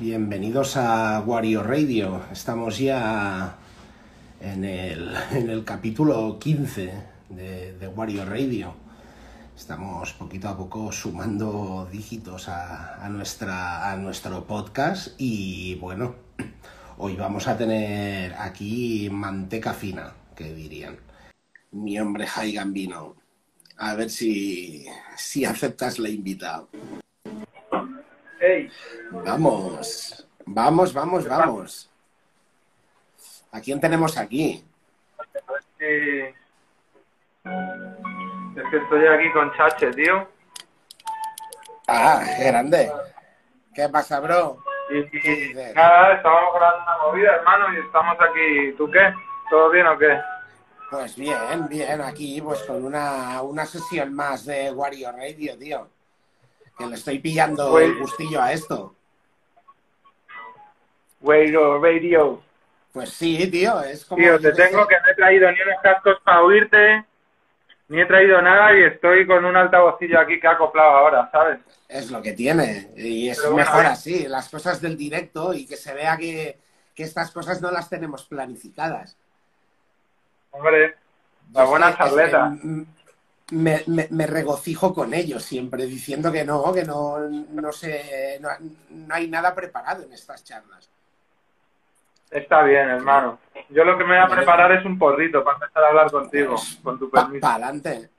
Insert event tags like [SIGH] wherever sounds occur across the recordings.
Bienvenidos a Wario Radio. Estamos ya en el, en el capítulo 15 de, de, Wario Radio. Estamos poquito a poco sumando dígitos a, a, nuestra, a nuestro podcast y bueno, hoy vamos a tener aquí manteca fina, que dirían. Mi hombre Jai Gambino. A ver si, si aceptas la invitada. Hey. Vamos, vamos, vamos, vamos. ¿A quién tenemos aquí? Es que estoy aquí con Chache, tío. Ah, qué grande. ¿Qué pasa, bro? Y, y nada, estábamos grabando una movida, hermano, y estamos aquí. ¿Tú qué? ¿Todo bien o qué? Pues bien, bien, aquí pues con una, una sesión más de Wario Radio, tío. Que le estoy pillando el gustillo a esto. Wario Radio. Pues sí, tío, es como... Tío, te tengo sé. que no he traído ni unos cascos para oírte, ni he traído nada y estoy con un altavocillo aquí que ha acoplado ahora, ¿sabes? Es lo que tiene. Y es Pero mejor así, las cosas del directo y que se vea que, que estas cosas no las tenemos planificadas. Hombre, la buena es que, charleta. Me, me- me regocijo con ellos siempre, diciendo que no, que no, no sé, no, no hay nada preparado en estas charlas. Está bien, hermano. Yo lo que me voy a preparar es un porrito para empezar a hablar contigo, con tu Pa, permiso. adelante,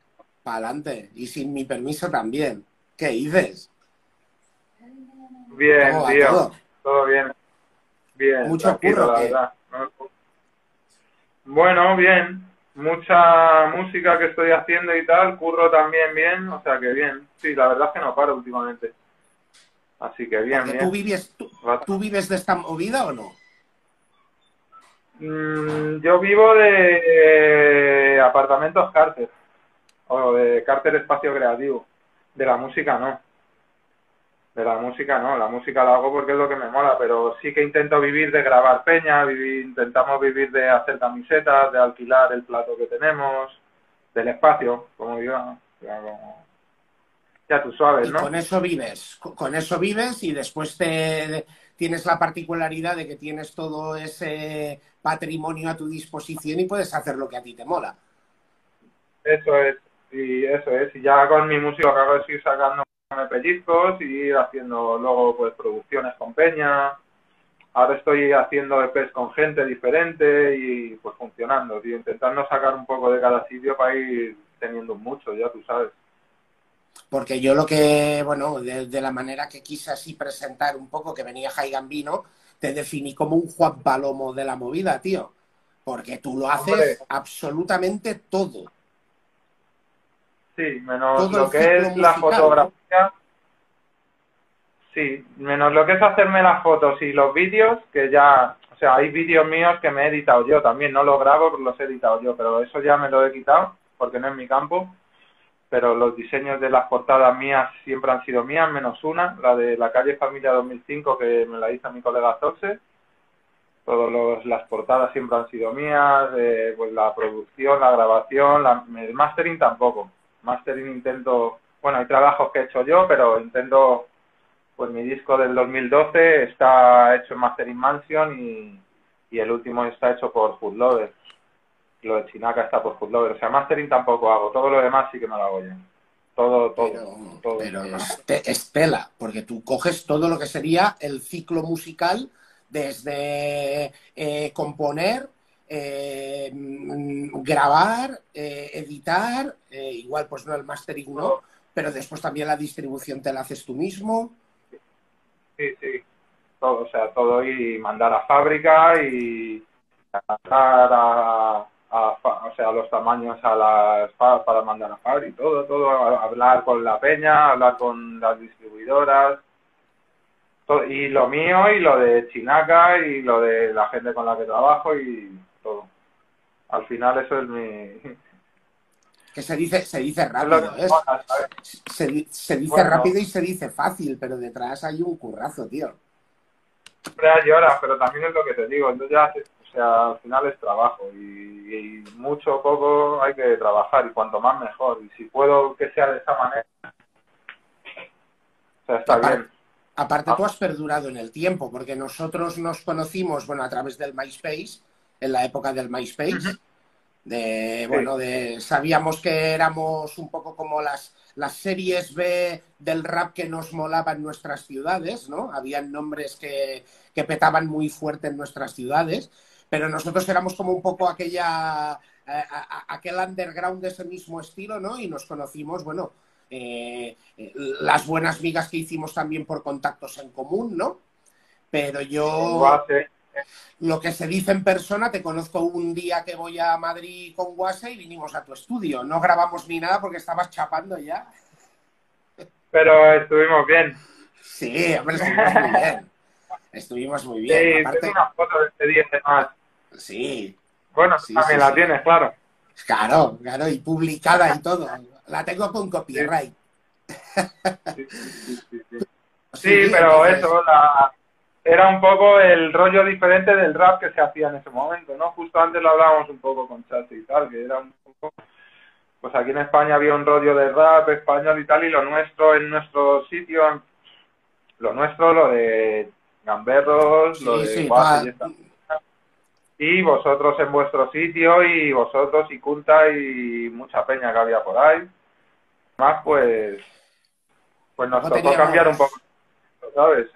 para adelante. Y sin mi permiso también. ¿Qué dices? Bien, ¿Cómo va tío. todo? Todo bien. Bien, Mucho curro, la verdad. No- Bueno, bien. Mucha música que estoy haciendo y tal. Curro también bien. O sea que bien. Sí, la verdad es que no paro últimamente. Así que bien, bien. ¿Tú vives, tú vives de esta movida o no? Mm, yo vivo de eh, apartamentos Carter. O de Carter Espacio Creativo. De la música no. De la música no. La música la hago porque es lo que me mola. Pero sí que intento vivir de grabar peña. vivir- intentamos vivir de hacer camisetas, de alquilar el plato que tenemos. Del espacio, como digo. Ya, tú sabes, Y ¿no? con eso vives, co- con eso vives y después te tienes la particularidad de que tienes todo ese patrimonio a tu disposición y puedes hacer lo que a ti te mola. Eso es, y eso es, y ya con mi música lo que hago es ir sacando pellizcos y haciendo luego pues producciones con peña. Ahora estoy haciendo EPs con gente diferente y pues funcionando, tío, intentando sacar un poco de cada sitio para ir teniendo mucho, ya tú sabes. Porque yo lo que, bueno, de, de la manera que quise así presentar un poco que venía Jai Gambino, te definí como un Juan Palomo de la movida, tío. Porque tú lo haces Hombre. absolutamente todo. Sí, menos lo que es la fotografía. Sí, menos lo que es hacerme las fotos y los vídeos, que ya, o sea, hay vídeos míos que me he editado yo también, no los grabo, los he editado yo, pero eso ya me lo he quitado porque no es mi campo. Pero los diseños de las portadas mías siempre han sido mías, menos una, la de la calle Familia 2005 que me la hizo mi colega Zorse. Todas los- las portadas siempre han sido mías, eh, pues la producción, la grabación, la, el mastering tampoco. Mastering intento, bueno, hay trabajos que he hecho yo, pero intento, pues mi disco del 2012 está hecho en Mastering Mansion y, y el último está hecho por Food Lover. Lo de Chinaca está por Food Lover. O sea, mastering tampoco hago, todo lo demás sí que me lo hago yo. Todo, todo, Pero, todo. pero es, te- es tela, porque tú coges todo lo que sería el ciclo musical desde eh, componer, eh, grabar, eh, editar, eh, igual pues no el mastering no, pero después también la distribución te la haces tú mismo. Sí, sí. Todo, o sea, todo y mandar a fábrica y mandar a, a o sea, los tamaños a las para mandar a fábrica, todo, todo, a- hablar con la peña, hablar con las distribuidoras, todo, y lo mío y lo de Chinaca y lo de la gente con la que trabajo y todo. Al final eso es mi... Que se dice, se dice rápido, ¿eh? Se, di- se dice Bueno. rápido y se dice fácil, pero detrás hay un currazo, tío. siempre hay horas, pero también es lo que te digo, entonces ya, o sea, al final es trabajo y, y mucho o poco hay que trabajar y cuanto más mejor y si puedo que sea de esa manera, o sea, está Aparte- bien. Aparte, tú has perdurado en el tiempo, porque nosotros nos conocimos, bueno, a través del MySpace, en la época del MySpace. De, bueno, de, sabíamos que éramos un poco como las, las series B del rap que nos molaba en nuestras ciudades, ¿no? Habían nombres que, que petaban muy fuerte en nuestras ciudades, pero nosotros éramos como un poco aquella, aquel underground de ese mismo estilo, ¿no? Y nos conocimos, bueno, eh, las buenas migas que hicimos también por contactos en común, ¿no? Pero yo, lo que se dice en persona, te conozco un día que voy a Madrid con Guase y vinimos a tu estudio. No grabamos ni nada porque estabas chapando ya. Pero estuvimos bien. Sí, hombre, estuvimos muy bien. Estuvimos muy bien. Sí, Aparte... una foto de este día más. Sí. Bueno, también la tienes, claro. Claro, claro, y publicada y todo. La tengo con copyright. Sí, sí, pero eso, la, era un poco el rollo diferente del rap que se hacía en ese momento, ¿no? Justo antes lo hablábamos un poco con Chachi y tal, que era un poco... Pues aquí en España había un rollo de rap español y tal, y lo nuestro en nuestro sitio, lo nuestro, lo de Gamberros, lo de sí, y, y vosotros en vuestro sitio, y vosotros y Culta y mucha peña que había por ahí. Más pues, pues nos tocó cambiar un poco, ¿sabes?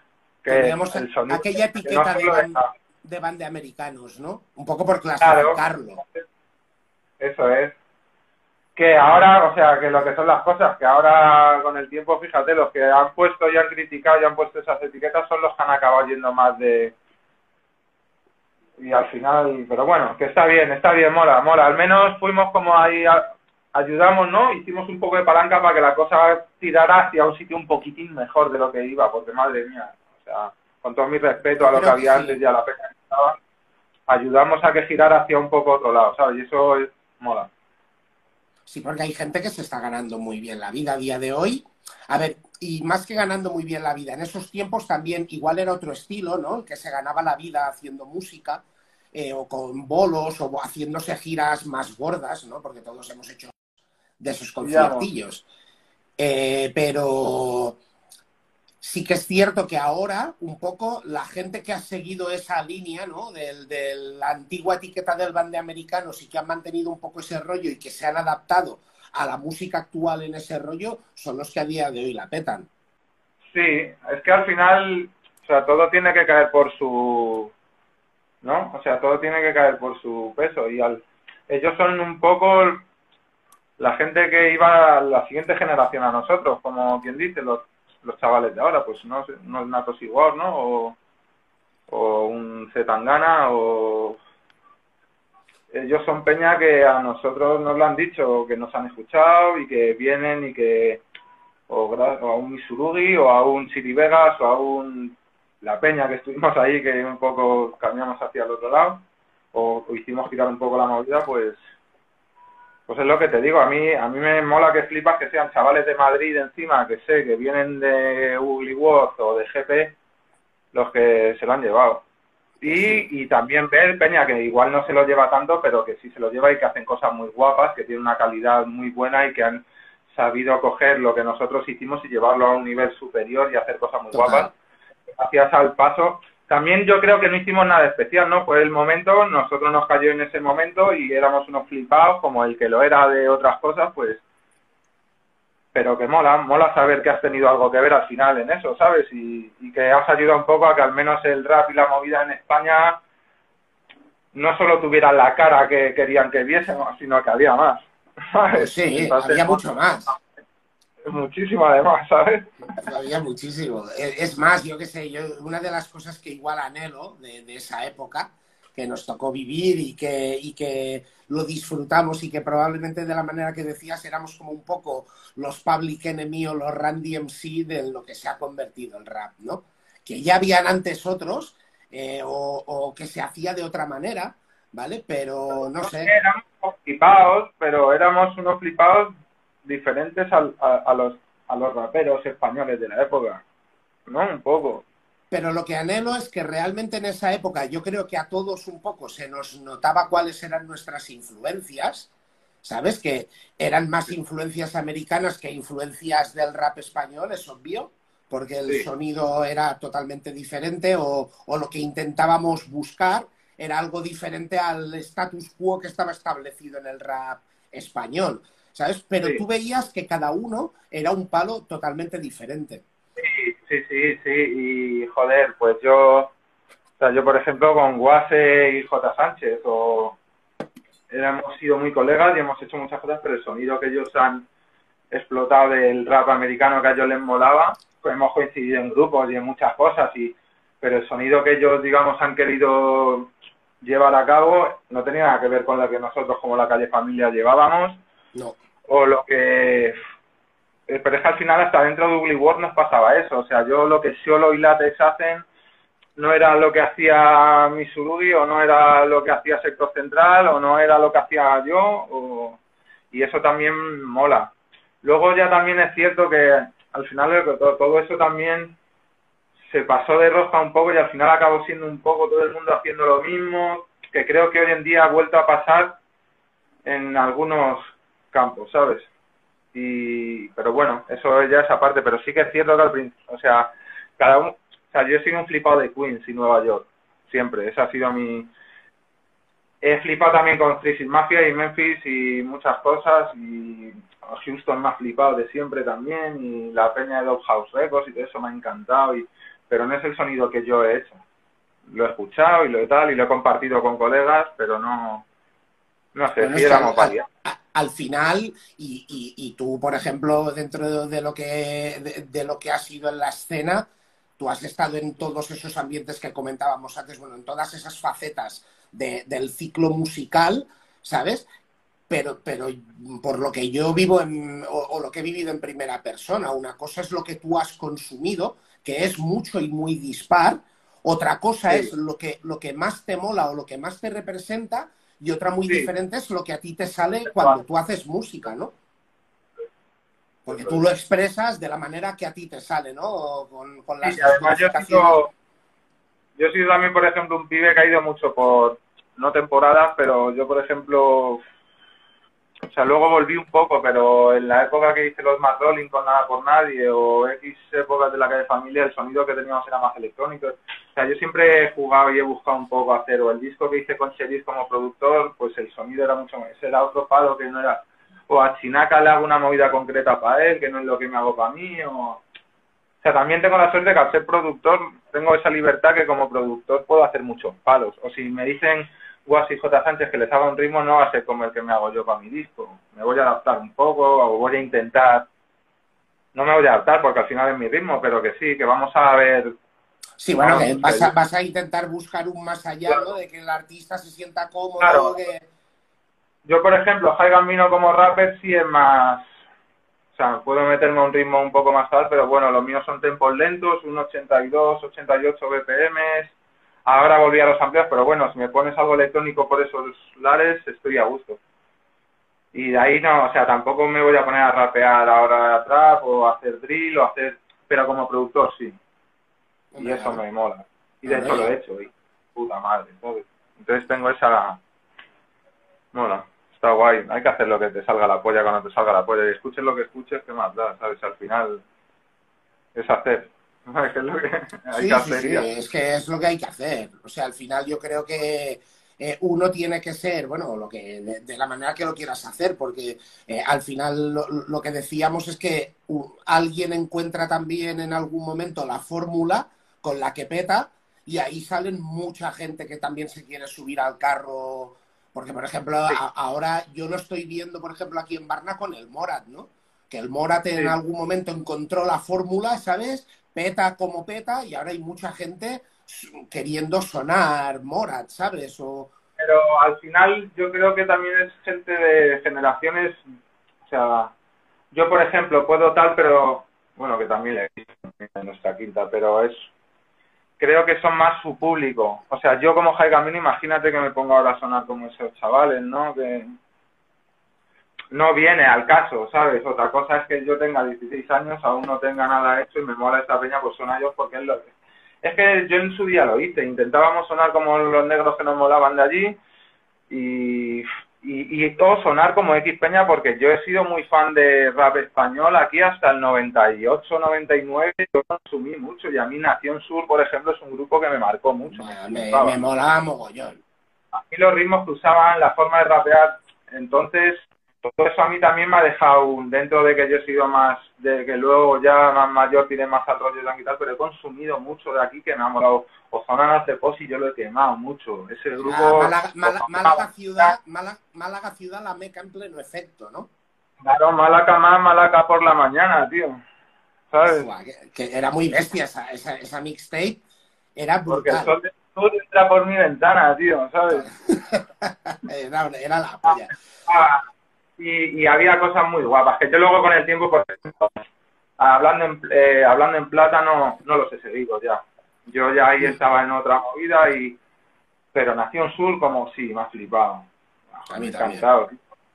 Teníamos aquella etiqueta de, band, de, americanos, ¿no? Un poco por clasificarlo. eso es. Que ahora, o sea, que lo que son las cosas, que ahora con el tiempo, fíjate, los que han puesto y han criticado y han puesto esas etiquetas son los que han acabado yendo más de... Y al final, pero bueno, que está bien, está bien, mola, mola. Al menos fuimos como ahí, ayudamos, ¿no? Hicimos un poco de palanca para que la cosa tirara hacia un sitio un poquitín mejor de lo que iba, porque madre mía, o sea, con todo mi respeto a lo que había antes y a la peña que estaba, ayudamos a que girara hacia un poco otro lado, ¿sabes? Y eso es mola. Sí, porque hay gente que se está ganando muy bien la vida a día de hoy. A ver, y más que ganando muy bien la vida, en esos tiempos también igual era otro estilo, ¿no? El que se ganaba la vida haciendo música eh, o con bolos o haciéndose giras más gordas, ¿no? Porque todos hemos hecho de esos conciertillos. Eh, pero sí que es cierto que ahora un poco la gente que ha seguido esa línea, ¿no? De, la antigua etiqueta del bande americano, sí que han mantenido un poco ese rollo y que se han adaptado a la música actual en ese rollo, son los que a día de hoy la petan. Sí, es que al final, o sea, todo tiene que caer por su, ¿no? O sea, todo tiene que caer por su peso y al, ellos son un poco la gente que iba a la siguiente generación a nosotros, como quien dice, los los chavales de ahora, pues no, no es Natos igual, ¿no? O, o un Zetangana o ellos son peña que a nosotros nos lo han dicho, que nos han escuchado y que vienen y que o, a un Misurugi o a un Chiri Vegas o a un la peña que estuvimos ahí que un poco cambiamos hacia el otro lado o hicimos girar un poco la movida, pues pues es lo que te digo, a mí a mí me mola que flipas que sean chavales de Madrid encima, que sé que vienen de Ugly World o de GP, los que se lo han llevado. Y, y también ver Peña, que igual no se lo lleva tanto, pero que sí se lo lleva y que hacen cosas muy guapas, que tienen una calidad muy buena y que han sabido coger lo que nosotros hicimos y llevarlo a un nivel superior y hacer cosas muy guapas. Gracias al paso también yo creo que no hicimos nada especial, ¿no? Fue el momento, nosotros nos cayó en ese momento y éramos unos flipados, como el que lo era de otras cosas, pues. Pero que mola, mola saber que has tenido algo que ver al final en eso, ¿sabes? Y, que has ayudado un poco a que al menos el rap y la movida en España no solo tuvieran la cara que querían que viésemos, sino que había más. [LAUGHS] ¿sabes? Sí, había mucho más muchísimo además, ¿sabes? Había muchísimo. Es más, yo qué sé, yo una de las cosas que igual anhelo de, esa época que nos tocó vivir y que, y que lo disfrutamos y que probablemente de la manera que decías éramos como un poco los Public Enemy o los Randy MC de lo que se ha convertido el rap, ¿no? Que ya habían antes otros eh, o, o, que se hacía de otra manera, ¿vale? Pero no sé. Éramos flipados, pero éramos unos flipados diferentes a, a, los, a los raperos españoles de la época, ¿no? Un poco. Pero lo que anhelo es que realmente en esa época yo creo que a todos un poco se nos notaba cuáles eran nuestras influencias, ¿sabes? Que eran más influencias americanas que influencias del rap español, es obvio, porque el sonido era totalmente diferente o, o lo que intentábamos buscar era algo diferente al status quo que estaba establecido en el rap español, ¿sabes? Pero tú veías que cada uno era un palo totalmente diferente. Sí, sí, sí, sí, y joder, pues yo, o sea, yo por ejemplo con Guase y J. Sánchez, o hemos sido muy colegas y hemos hecho muchas cosas, pero el sonido que ellos han explotado del rap americano que a ellos les molaba, pues hemos coincidido en grupos y en muchas cosas, y pero el sonido que ellos, digamos, han querido llevar a cabo no tenía nada que ver con lo que nosotros como la calle familia llevábamos no. o lo que eh, pero es que al final hasta dentro de Ugly World nos pasaba eso o sea yo lo que Solo y Latex hacen no era lo que hacía Misurugi o no era lo que hacía Sector Central o no era lo que hacía yo o... y eso también mola luego ya también es cierto que al final todo, todo eso también se pasó de rosca un poco y al final acabó siendo un poco todo el mundo haciendo lo mismo, que creo que hoy en día ha vuelto a pasar en algunos campos, ¿sabes? Y, pero bueno, eso ya es aparte, pero sí que es cierto que al principio, o sea, cada uno, o sea, yo he sido un flipado de Queens y Nueva York, siempre, esa ha sido mi... He flipado también con Street Mafia y Memphis y muchas cosas y Houston me ha flipado de siempre también y la peña de Dog House Records y todo eso me ha encantado y pero no es el sonido que yo he hecho. Lo he escuchado y lo he tal, y lo he compartido con colegas, pero no, no sé, si éramos al, al, final, y, y, tú, por ejemplo, dentro de lo que de, lo que ha sido en la escena, tú has estado en todos esos ambientes que comentábamos antes, bueno, en todas esas facetas del ciclo musical, ¿sabes? Pero, pero por lo que yo vivo en, o, lo que he vivido en primera persona, una cosa es lo que tú has consumido que es mucho y muy dispar. Otra cosa es lo que, lo que más te mola o lo que más te representa y otra muy diferente es lo que a ti te sale cuando tú haces música, ¿no? Porque tú lo expresas de la manera que a ti te sale, ¿no? Con, con las sí, además yo he, sido, yo he sido también, por ejemplo, un pibe que ha ido mucho por, no temporadas, pero yo, por ejemplo, o sea, luego volví un poco, pero en la época que hice los Rolling con Nada por Nadie o X épocas de la calle familia, el sonido que teníamos era más electrónico. O sea, yo siempre he jugado y he buscado un poco hacer, o el disco que hice con Cheris como productor, pues el sonido era mucho más, era otro palo que no era, o a Chinaca le hago una movida concreta para él, que no es lo que me hago para mí, o... O sea, también tengo la suerte que al ser productor tengo esa libertad que como productor puedo hacer muchos palos. O si me dicen Guas y J. Sánchez que les haga un ritmo no va a ser como el que me hago yo para mi disco. Me voy a adaptar un poco o voy a intentar. No me voy a adaptar porque al final es mi ritmo, pero que sí, que vamos a ver. Sí, bueno, que vas a, vas a intentar buscar un más allá, ¿no? De que el artista se sienta cómodo. Yo, por ejemplo, Jai Gambino como rapper sí es más. O sea, puedo meterme a un ritmo un poco más alto, pero bueno, los míos son tempos lentos, un 82, 88 BPMs Ahora volví a los amplios, pero bueno, si me pones algo electrónico por esos lares, estoy a gusto. Y de ahí no, o sea, tampoco me voy a poner a rapear ahora de trap o a hacer drill o hacer, pero como productor sí. Y eso me mola. Y de hecho lo he hecho, y puta madre, ¿sabes? Entonces tengo esa... Mola, está guay. Hay que hacer lo que te salga la polla cuando te salga la polla. Y escuches lo que escuches, ¿qué más da? ¿Sabes? Al final es hacer. [LAUGHS] sí, sí, sí, es que es lo que hay que hacer. O sea, al final yo creo que eh, uno tiene que ser, bueno, lo que de, la manera que lo quieras hacer, porque eh, al final lo, que decíamos es que alguien encuentra también en algún momento la fórmula con la que peta y ahí salen mucha gente que también se quiere subir al carro. Porque, por ejemplo, ahora yo lo estoy viendo, por ejemplo, aquí en Barna con el Morat, ¿no? Que el Morat en algún momento encontró la fórmula, ¿sabes? peta como peta y ahora hay mucha gente queriendo sonar Morat, ¿sabes? O... Pero al final yo creo que también es gente de generaciones, o sea, yo por ejemplo puedo tal, pero bueno, que también le en nuestra quinta, pero es creo que son más su público. O sea, yo como Jai Gamino, imagínate que me pongo ahora a sonar como esos chavales, ¿no? Que, no viene al caso, ¿sabes? Otra cosa es que yo tenga 16 años, aún no tenga nada hecho y me mola esta peña, pues son ellos porque es lo que... Es que yo en su día lo hice, intentábamos sonar como los negros que nos molaban de allí y, y, y todo sonar como X Peña porque yo he sido muy fan de rap español aquí hasta el 98, 99, yo consumí mucho y a mí Nación Sur, por ejemplo, es un grupo que me marcó mucho. me, me, molaba mogollón. A mí los ritmos que usaban, la forma de rapear, entonces todo eso a mí también me ha dejado, dentro de que yo he sido más, de que luego ya más mayor tiene más al rollo de y tal, pero he consumido mucho de aquí que me ha molado. Ozona Pos y yo lo he quemado mucho. Ese ah, grupo... Málaga, ciudad, Málaga, ciudad, la meca en pleno efecto, ¿no? Claro, Málaga más, Málaga por la mañana, tío. ¿Sabes? que, era muy bestia esa, esa, esa mixtape. Era brutal. Porque el sol entra por mi ventana, tío, ¿sabes? [LAUGHS] era, era la polla. Ah, y, había cosas muy guapas, que yo luego con el tiempo, por hablando en, eh, hablando en plata, no, no los he seguido ya. Yo ya ahí estaba en otra movida y... Pero Nación Sur como sí, me ha flipado. A mí encantado.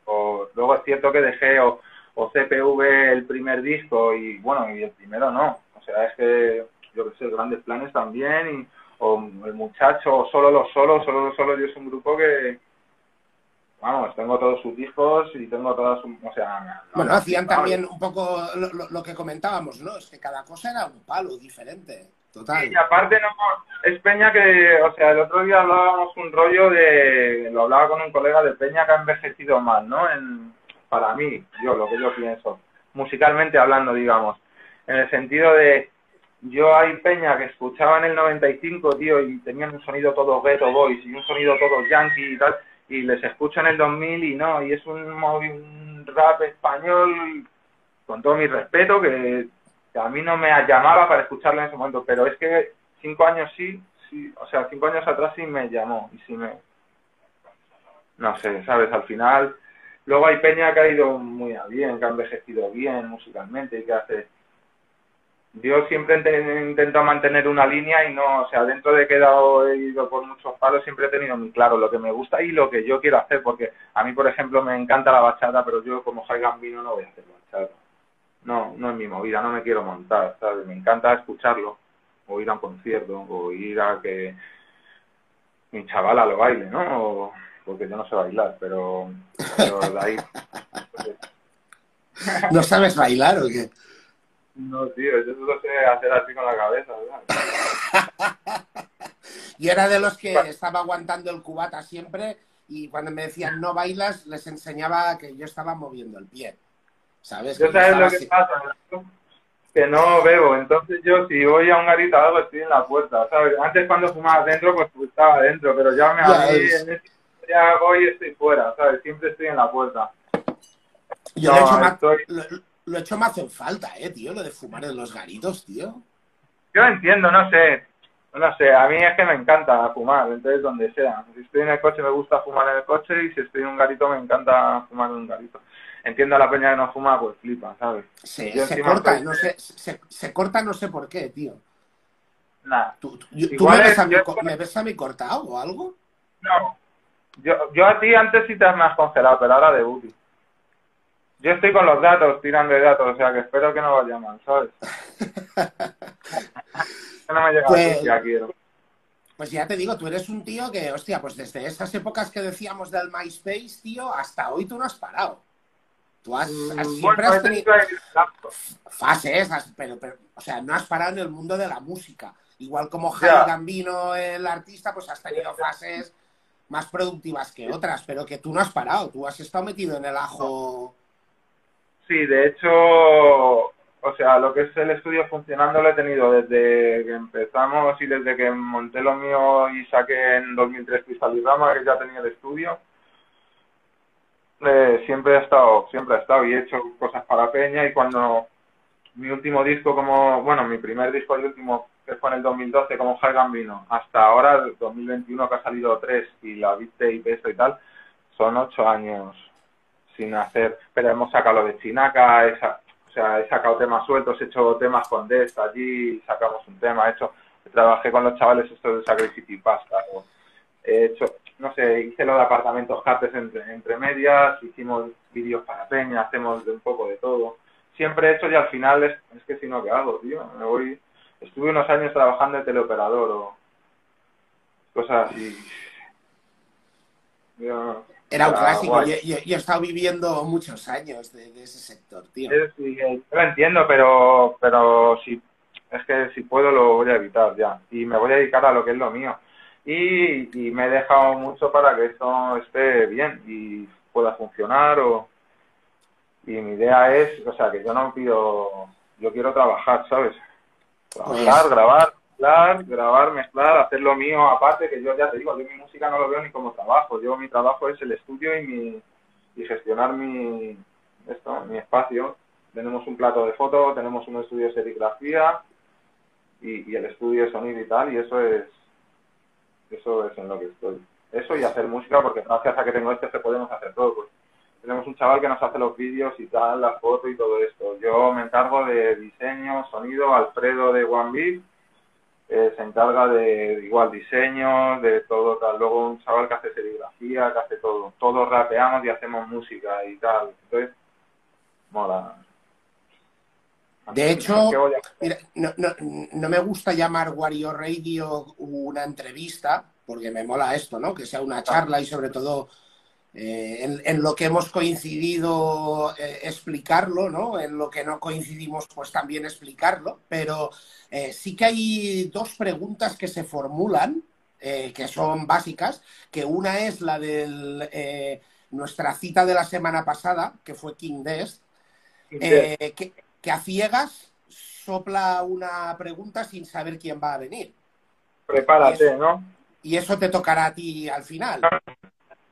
O, luego es cierto que dejé o, o CPV el primer disco y bueno, y el primero no. O sea, es que yo que sé, Grandes Planes también y o el muchacho o solo los solos, solo los solos yo es un grupo que, vamos, tengo todos sus discos y tengo todas sus, o sea... bueno, hacían también un poco lo, que comentábamos, ¿no? Es que cada cosa era un palo diferente, total. y aparte no, es Peña que, o sea, el otro día hablábamos un rollo de, lo hablaba con un colega de Peña que ha envejecido mal, ¿no? En, para mí, yo, lo que yo pienso, musicalmente hablando, digamos, en el sentido de, yo hay Peña que escuchaba en el 95, tío, y tenían un sonido todo ghetto boys y un sonido todo yankee y tal, y les escucho en el 2000 y no, y es un, rap español, con todo mi respeto, que, a mí no me llamaba para escucharlo en ese momento, pero es que cinco años sí, sí, o sea, cinco años atrás sí me llamó y sí me... No sé, ¿sabes? Al final, luego hay Peña que ha ido muy bien, que ha envejecido bien musicalmente y que hace yo siempre intento mantener una línea y no, o sea, dentro de que he, he ido por muchos palos, siempre he tenido muy claro lo que me gusta y lo que yo quiero hacer, porque a mí, por ejemplo, me encanta la bachata, pero yo como Jai Gambino no voy a hacer bachata. No, no es mi movida, no me quiero montar, ¿sabes? Me encanta escucharlo, o ir a un concierto, o ir a que mi chavala lo baile, ¿no? porque yo no sé bailar, pero, pero ahí... [LAUGHS] ¿No sabes bailar o qué? No, tío, yo solo sé hacer así con la cabeza, ¿verdad? [LAUGHS] y era de los que estaba aguantando el cubata siempre y cuando me decían no bailas, les enseñaba que yo estaba moviendo el pie. ¿Sabes? Yo sabes lo que pasa, que no bebo, entonces yo si voy a un garito o algo estoy en la puerta, ¿sabes? Antes cuando fumaba adentro, pues, pues estaba adentro, pero ya me ya, en este, ya voy y estoy fuera, ¿sabes? Siempre estoy en la puerta. Yo hecho, estoy lo hecho me hace falta, eh, tío, lo de fumar en los garitos, tío. Yo entiendo, no sé. No sé, a mí es que me encanta fumar, entonces donde sea. Si estoy en el coche me gusta fumar en el coche y si estoy en un garito me encanta fumar en un garito. Entiendo a la peña que no fuma, pues flipa, ¿sabes? se corta, no sé, se, corta no sé por qué, tío. Nada. ¿Tú, me, ves a mí, me, ves a mí, cortado o algo? No. Yo, yo a ti antes sí te has congelado, pero ahora de booty. Yo estoy con los datos, tirando de datos, o sea que espero que no vaya mal, ¿sabes? [LAUGHS] no me llega pues, ya quiero. Pues ya te digo, tú eres un tío que, hostia, pues desde esas épocas que decíamos del MySpace, tío, hasta hoy tú no has parado. Tú has, mm, siempre has tenido fases, pero, pero, o sea, no has parado en el mundo de la música. Igual como Javi Gambino, el artista, pues has tenido fases más productivas que otras, pero que tú no has parado, tú has estado metido en el ajo Sí, de hecho, o sea, lo que es el estudio funcionando lo he tenido desde que empezamos y desde que monté lo mío y saqué en 2003 Cristal y Rama, que ya tenía el estudio. Eh, siempre he estado, siempre he estado y he hecho cosas para Peña y cuando mi último disco como, bueno, mi primer disco el último que fue en el 2012 como High Gambino, hasta ahora, el 2021 que ha salido tres y la viste y esto y tal, son ocho años sin hacer, pero hemos sacado lo de Chinaca, esa, o sea, he sacado temas sueltos, he hecho temas con Dest allí, sacamos un tema, he hecho, trabajé con los chavales estos de Sacred City Pasta, he hecho, no sé, hice lo de apartamentos cartes entre, entre medias, hicimos vídeos para Peña, hacemos de un poco de todo. Siempre he hecho y al final es, es que si no, ¿qué hago, tío? Me voy, estuve unos años trabajando de teleoperador o cosas así. Era un clásico. Yo, he estado viviendo muchos años de, ese sector, tío. Sí, yo lo entiendo, pero, pero si, es que si puedo lo voy a evitar ya. Y me voy a dedicar a lo que es lo mío. Y, y me he dejado mucho para que esto esté bien y pueda funcionar. O, y mi idea es, o sea, que yo no pido, yo quiero trabajar, ¿sabes? Trabajar, pues grabar, mezclar, grabar, mezclar, hacer lo mío aparte, que yo ya te digo, yo mi música no lo veo ni como trabajo, yo mi trabajo es el estudio y mi y gestionar mi esto, mi espacio. Tenemos un plato de foto, tenemos un estudio de serigrafía y, el estudio de sonido y tal, y eso es eso es en lo que estoy. Eso y hacer música, porque gracias a que tengo este se podemos hacer todo. Pues. Tenemos un chaval que nos hace los vídeos y tal, las fotos y todo esto. Yo me encargo de diseño, sonido, Alfredo de One Beat, eh, se encarga de igual diseño, de todo tal. Luego un chaval que hace serigrafía, que hace todo. Todos rapeamos y hacemos música y tal. Entonces, mola. De hecho, mira, no, no, no, me gusta llamar Wario Radio una entrevista, porque me mola esto, ¿no? Que sea una charla y sobre todo eh, en, lo que hemos coincidido eh, explicarlo, ¿no? En lo que no coincidimos, pues también explicarlo. Pero eh, sí que hay dos preguntas que se formulan, que son básicas, que una es la de nuestra cita de la semana pasada, que fue King que, que a ciegas sopla una pregunta sin saber quién va a venir. Prepárate, ¿no? Y eso te tocará a ti al final.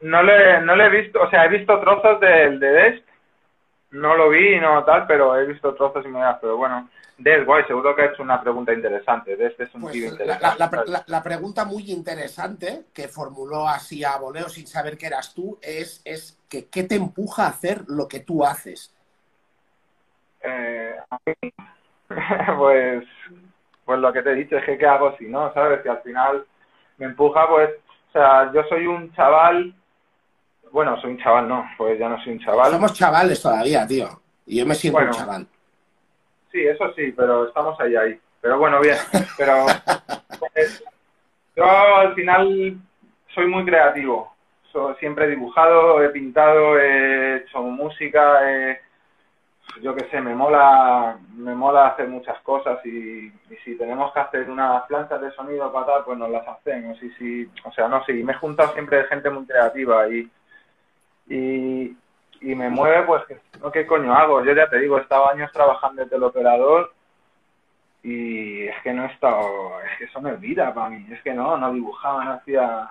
No le, no le he visto, o sea, he visto trozos del de Dest, no lo vi, no tal, pero he visto trozos y me da, pero bueno, Dest, guay, seguro que hecho una pregunta interesante, Dest es un pues interesante. La, pregunta muy interesante que formuló así a voleo sin saber que eras tú es, es que ¿qué te empuja a hacer lo que tú haces? Eh, [LAUGHS] pues, pues lo que te he dicho es que qué hago si no, ¿sabes? Que al final me empuja, pues, o sea, yo soy un chaval bueno, soy un chaval, no, pues ya no soy un chaval. Somos chavales todavía, tío. Y yo me siento un chaval. Sí, eso sí, pero estamos ahí, ahí. Pero bueno, bien. Pero [LAUGHS] pues, yo al final soy muy creativo. siempre he dibujado, he pintado, he hecho música, yo qué sé, me mola, me mola hacer muchas cosas y, si tenemos que hacer unas plantas de sonido para tal, pues nos las hacemos. Y si, o sea, no sé, me he juntado siempre de gente muy creativa y y, y me mueve, pues, ¿qué coño hago? Yo ya te digo, he estado años trabajando de teleoperador y es que no he estado, es que eso me olvida para mí, es que no, no dibujaba, no hacía,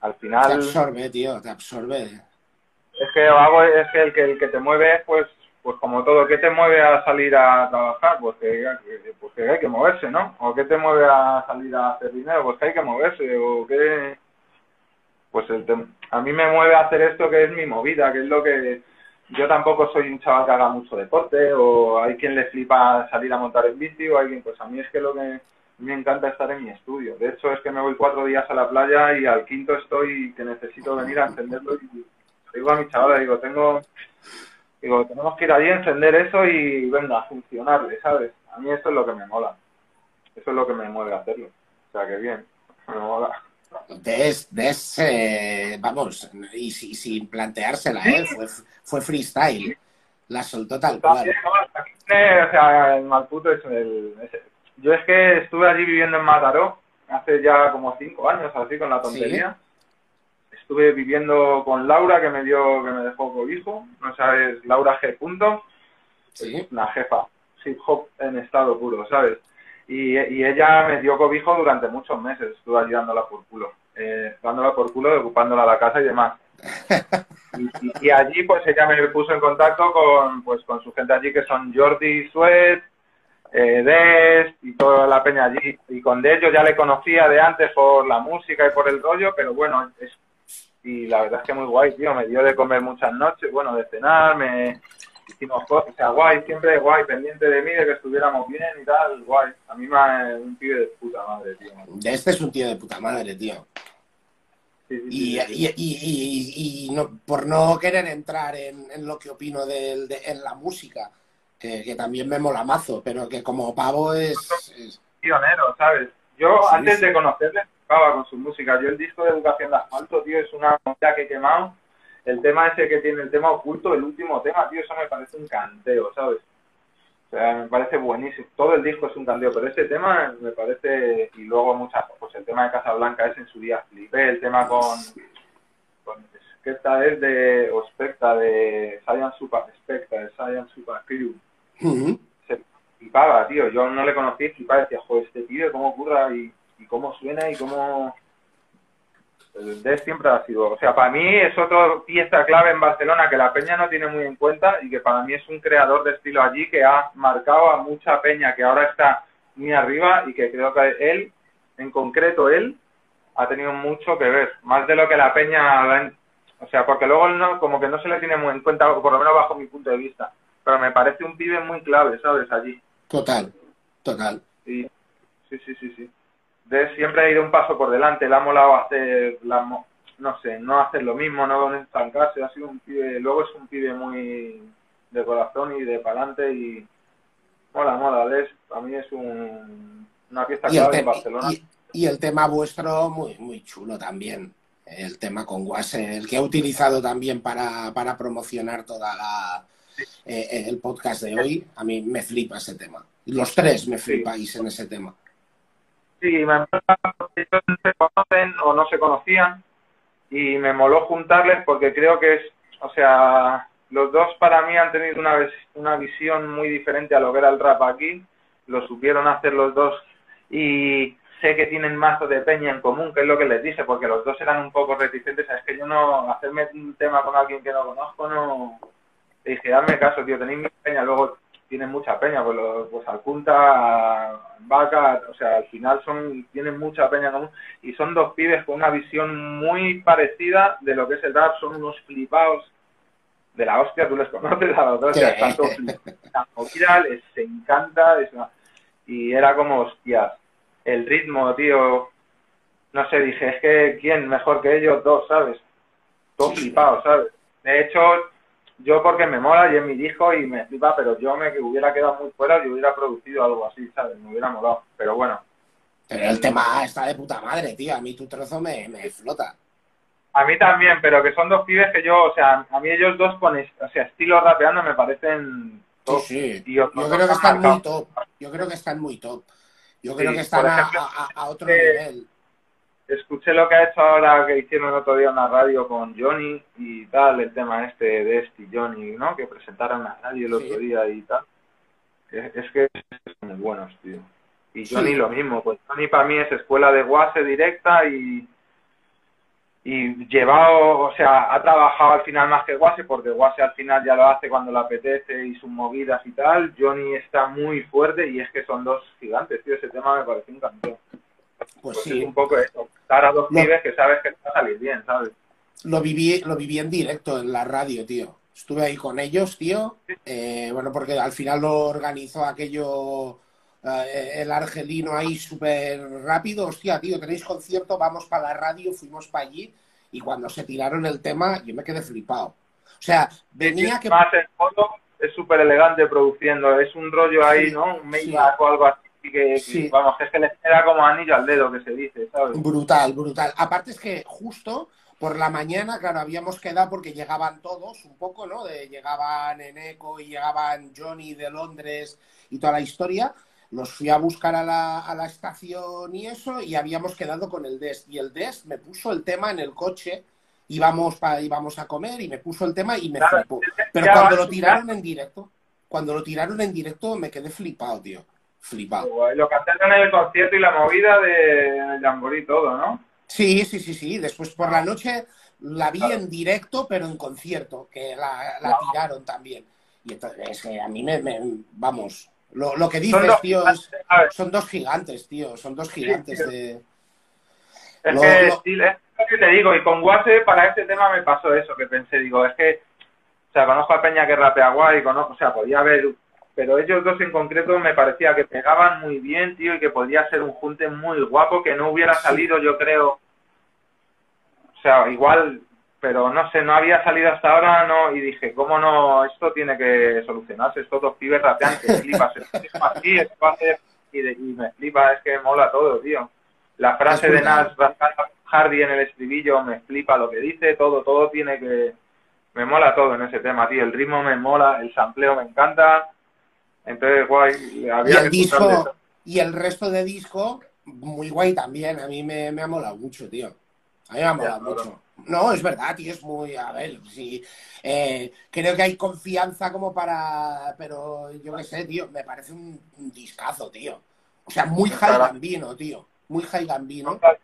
al final... Te absorbe, tío, te absorbe. Es que hago, es que el que, el que te mueve, pues, pues como todo, ¿qué te mueve a salir a trabajar? Pues que, pues que hay que moverse, ¿no? ¿O qué te mueve a salir a hacer dinero? Pues que hay que moverse, o qué pues el a mí me mueve a hacer esto que es mi movida, que es lo que yo tampoco soy un chaval que haga mucho deporte o hay quien le flipa salir a montar en bici o alguien, pues a mí es que lo que me encanta estar en mi estudio. De hecho es que me voy cuatro días a la playa y al quinto estoy que necesito venir a encenderlo y digo a mi chaval, digo, tengo, digo, tenemos que ir allí a encender eso y venga, a funcionarle, ¿sabes? A mí eso es lo que me mola. Eso es lo que me mueve a hacerlo. O sea que bien, me mola. Des, Des eh, vamos, y, sin planteársela, ¿eh? fue, fue freestyle. La soltó tal cual. o sea, el Malputo es el, Yo es que estuve allí viviendo en Mataró hace ya como cinco años, así con la tontería. Estuve viviendo con Laura, que me dio, que me dejó cobijo. No sabes, Laura G. Punto. Sí. Una jefa. Hip hop en estado puro, ¿sabes? Y, ella me dio cobijo durante muchos meses, estuve allí dándola por culo, eh, dándola por culo, ocupándola la casa y demás. [LAUGHS] Y, allí pues ella me puso en contacto con pues con su gente allí que son Jordi Suez, eh, Des y toda la peña allí. Y con Des yo ya le conocía de antes por la música y por el rollo, pero bueno, es, y la verdad es que muy guay, tío, me dio de comer muchas noches, bueno, de cenar, me, hicimos cosas, o sea, guay, siempre guay, pendiente de mí, de que estuviéramos bien y tal, guay. A mí me un tío de puta madre, tío. Este es un tío de puta madre, tío. y, y, y, y, no, por no querer entrar en, en lo que opino de, en la música, que, que, también me mola mazo, pero que como pavo es... es... Pionero, ¿sabes? Yo antes de conocerle, estaba con su música. Yo el disco de Educación de Asfalto, tío, es una música que he quemado el tema ese que tiene el tema oculto, el último tema, tío, eso me parece un canteo, ¿sabes? O sea, me parece buenísimo. Todo el disco es un canteo, pero ese tema me parece, y luego muchas, pues el tema de Casablanca es en su día flipé, el tema con, con que esta es de, o Specta, de Science Super Specta, de Science Super Crew. Se flipaba, tío, yo no le conocí, flipaba, decía, joder, este tío, cómo ocurra y, y cómo suena y cómo el DES siempre ha sido, o sea, para mí es otra pieza clave en Barcelona que la Peña no tiene muy en cuenta y que para mí es un creador de estilo allí que ha marcado a mucha Peña que ahora está muy arriba y que creo que él, en concreto él, ha tenido mucho que ver, más de lo que la Peña, o sea, porque luego no, como que no se le tiene muy en cuenta, por lo menos bajo mi punto de vista, pero me parece un pibe muy clave, ¿sabes? Allí. Total, total. Sí, sí, sí, sí. sí de siempre ha ido un paso por delante, le ha molado hacer, la, no sé, no hacer lo mismo, no estancarse, ha sido un pibe, luego es un pibe muy de corazón y de palante y mola, mola, Des, a mí es un, una fiesta clave en Barcelona. Y, el tema vuestro muy, muy chulo también, el tema con Guase, el que he utilizado también para, para promocionar toda la, eh, el podcast de hoy, a mí me flipa ese tema. Los tres me flipáis en ese tema. Sí, me se conocen o no se conocían y me moló juntarles porque creo que es, o sea, los dos para mí han tenido una, una visión muy diferente a lo que era el rap aquí, lo supieron hacer los dos y sé que tienen mazo de peña en común, que es lo que les dije, porque los dos eran un poco reticentes, es que yo no, hacerme un tema con alguien que no conozco, no, dije, dame caso, tío, tenéis mi peña, luego tienen mucha peña, pues, los, pues Alcunta, Vaca, o sea, al final son tienen mucha peña común y son dos pibes con una visión muy parecida de lo que es el rap, son unos flipados de la hostia, tú les conoces a los dos, están todos [LAUGHS] les encanta, y era como, hostias, el ritmo, tío, no sé, dije, es que quién mejor que ellos dos, ¿sabes? Todos flipados, ¿sabes? De hecho, yo porque me mola y es mi hijo y me flipa, pero yo me que hubiera quedado muy fuera y hubiera producido algo así, ¿sabes? Me hubiera molado, pero bueno. Pero el tema está de puta madre, tío. A mí tu trozo me, me flota. A mí también, pero que son dos pibes que yo, o sea, a mí ellos dos con, o sea, estilo rapeando me parecen top. Sí, sí. yo creo que están muy top. Yo creo que están muy top. Yo creo que están a, otro nivel escuché lo que ha hecho ahora que hicieron el otro día en la radio con Johnny y tal, el tema este de este Johnny, ¿no? Que presentaron la radio el otro día y tal. Es, que son muy buenos, tío. Y Johnny lo mismo, pues Johnny para mí es escuela de guase directa y y llevado, o sea, ha trabajado al final más que Guase, porque Guase al final ya lo hace cuando le apetece y sus movidas y tal. Johnny está muy fuerte y es que son dos gigantes, tío. Ese tema me parece un campeón. Pues, pues, sí. un poco eso, estar a dos pibes que sabes que va a salir bien, ¿sabes? Lo viví, lo viví en directo en la radio, tío. Estuve ahí con ellos, tío. Eh, bueno, porque al final lo organizó aquello eh, el argelino ahí súper rápido. Hostia, tío, tenéis concierto, vamos para la radio, fuimos para allí. Y cuando se tiraron el tema, yo me quedé flipado. O sea, venía que... Más en fondo es súper elegante produciendo. Es un rollo ahí, ¿no? Un Maybach o algo así y que, vamos, que es que les queda como anillo al dedo que se dice, ¿sabes? Brutal, brutal. Aparte es que justo por la mañana, claro, habíamos quedado porque llegaban todos un poco, ¿no? De, llegaban Eneco y llegaban Johnny de Londres y toda la historia. Los fui a buscar a la, a la estación y eso, y habíamos quedado con el DES. Y el DES me puso el tema en el coche, íbamos, para, íbamos a comer y me puso el tema y me flipó. Pero cuando lo tiraron en directo, cuando lo tiraron en directo me quedé flipado, tío flipado. Lo cantaron en el concierto y la movida de Jamboree todo, ¿no? Sí, sí, sí, sí. Después por la noche la vi en directo, pero en concierto, que la, tiraron también. Y entonces, a mí me, vamos, lo, que dices, tío, son dos gigantes, tío, son dos gigantes de... Es que, es lo que te digo, y con Guase para este tema me pasó eso, que pensé, digo, es que, o sea, conozco a Peña que rapea guay, conozco, o sea, podía haber pero ellos dos en concreto me parecía que pegaban muy bien, tío, y que podía ser un junte muy guapo, que no hubiera salido, yo creo, o sea, igual, pero no sé, no había salido hasta ahora, no, y dije, ¿cómo no? Esto tiene que solucionarse, estos dos pibes rapean que flipas, así, es y, y me flipa, es que mola todo, tío. La frase de Nas Hardy en el estribillo me flipa lo que dice, todo, todo tiene que me mola todo en ese tema, tío. El ritmo me mola, el sampleo me encanta. Entonces, guay. Había y el que disco, y el resto de disco, muy guay también. A mí me, me ha molado mucho, tío. A mí me ha molado claro. mucho. No, es verdad, tío, es muy, a ver, sí, eh, creo que hay confianza como para, pero yo qué sé, tío, me parece un, un discazo, tío. O sea, muy gambino, tío, muy high gambino. Es-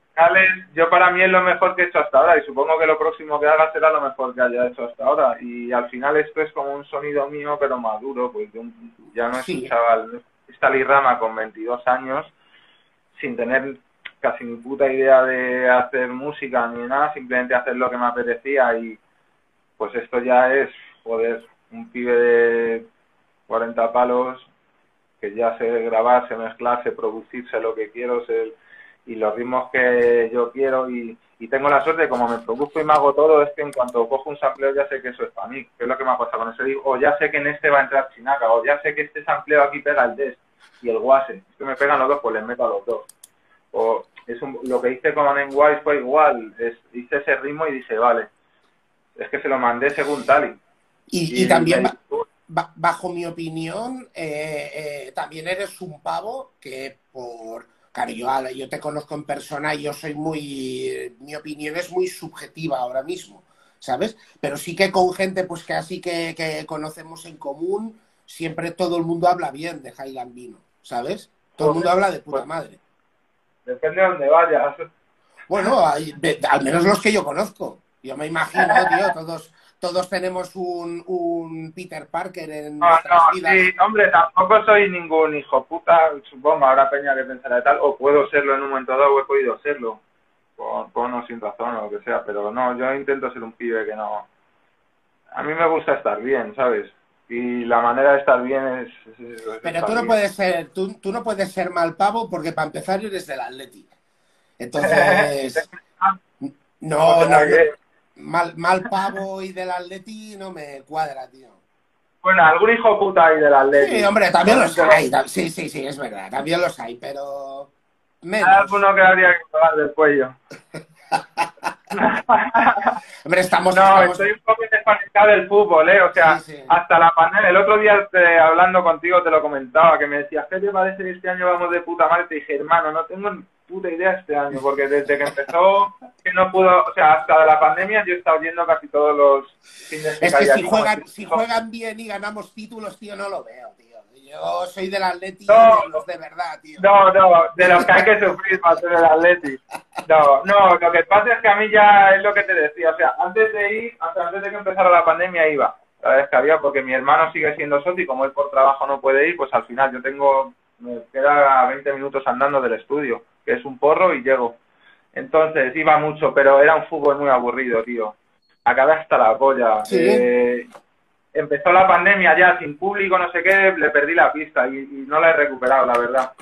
yo para mí es lo mejor que he hecho hasta ahora y supongo que lo próximo que haga será lo mejor que haya hecho hasta ahora. Y al final esto es como un sonido mío, pero maduro, pues ya no es Sí. un chaval, esta Rama con 22 años, sin tener casi ni puta idea de hacer música ni nada, simplemente hacer lo que me apetecía y pues esto ya es, joder, un pibe de 40 palos que ya sé grabar, sé mezclar, sé producir, sé lo que quiero, sé y los ritmos que yo quiero y, y tengo la suerte, como me produzco y me hago todo, es que en cuanto cojo un sampleo ya sé que eso es para mí, que es lo que me ha pasado con ese disco, o ya sé que en este va a entrar Chinaca, o ya sé que este sampleo aquí pega el Des y el Guase, es que me pegan los dos, pues les meto a los dos. O es un- lo que hice con Enwise fue igual, es, hice ese ritmo y dije, vale, es que se lo mandé según tal Y, y también, me bajo mi opinión, eh, eh, también eres un pavo que por... Claro, yo, te conozco en persona y yo soy muy... Mi opinión es muy subjetiva ahora mismo, ¿sabes? Pero sí que con gente pues que así que, que conocemos en común, siempre todo el mundo habla bien de High Gambino, ¿sabes? Todo el mundo habla de puta madre. depende de dónde vayas. Bueno, hay- de- al menos los que yo conozco. Yo me imagino, tío, todos, todos tenemos un, un Peter Parker en No, nuestras no, vidas. sí, hombre, tampoco soy ningún hijo puta, supongo, habrá peña que pensará de tal, o puedo serlo en un momento dado, o he podido serlo, con, con o sin razón, o lo que sea, pero no, yo intento ser un pibe que no... A mí me gusta estar bien, ¿sabes? Y la manera de estar bien es... es- es Pero tú no bien. puedes ser, tú, tú no puedes ser mal pavo porque para empezar eres del Atleti. Entonces, [LAUGHS] no, no, que- mal, mal pavo y del Atleti no me cuadra, tío. Bueno, algún hijo puta ahí del Atlético. Sí, hombre, también los hay. Sí, sí, sí, es verdad, también los hay, pero menos. Hay alguno que habría que pagar del cuello. Hombre, estamos, No, estamos- estoy un poco desconectado del fútbol, ¿eh? O sea, Sí, sí. hasta la pandemia. El otro día eh, hablando contigo te lo comentaba, que me decías, ¿qué te parece que este año vamos de puta madre? Te dije, hermano, no tengo puta idea este año, porque desde que empezó, que no pudo, o sea, hasta la pandemia yo he estado yendo casi todos los fines Es que si juegan, si juegan bien y ganamos títulos, tío, no lo veo, tío. Yo soy del Atleti No. de los de verdad, tío. No, no, de los que hay que sufrir para ser el Atleti. No, no, lo que pasa es que a mí ya es lo que te decía, o sea, antes de ir, hasta antes de que empezara la pandemia iba, cada vez que había, porque mi hermano sigue siendo socio y como él por trabajo no puede ir, pues al final yo tengo, me queda 20 minutos andando del estudio, que es un porro y llego. Entonces iba mucho, pero era un fútbol muy aburrido, tío. Acabé hasta la polla. Sí. Eh, empezó la pandemia ya sin público, no sé qué, le perdí la pista y, y no la he recuperado, la verdad.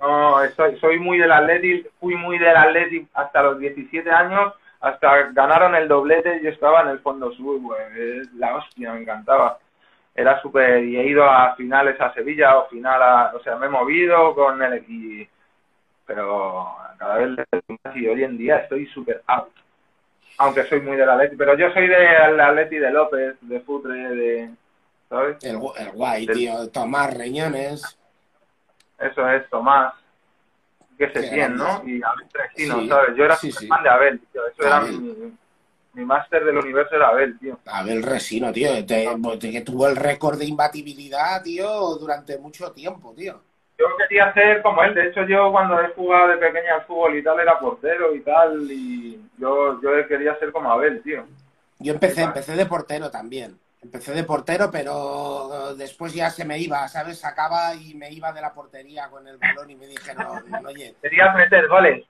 No, soy, soy muy del Atleti, fui muy del Atleti hasta los 17 años, hasta ganaron el doblete y yo estaba en el fondo sur, güey, es la hostia, me encantaba. Era súper, y he ido a finales a Sevilla o final a, o sea, me he movido con el equipo, pero cada vez le- y hoy en día estoy súper out. Aunque soy muy del Atleti, pero yo soy del Atleti de López, de Futre, de, ¿sabes? El, el guay, Del- tío. Tomás Reñones. Eso es Tomás, que se tiene, ¿no? Y Abel Trestino, Sí, ¿sabes? Yo era sí, sí. fan de Abel, tío. Eso era mi, mi máster del universo era Abel, tío. Abel Resino, tío. te- que tuvo el récord de imbatibilidad, tío, durante mucho tiempo, tío. Yo quería ser como él. De hecho, yo cuando he jugado de pequeña al fútbol y tal, era portero y tal. Y yo, yo quería ser como Abel, tío. Yo empecé, empecé de portero también. Empecé de portero, pero después ya se me iba, ¿sabes? Sacaba y me iba de la portería con el balón y me dije, no, no, oye. Querías meter goles.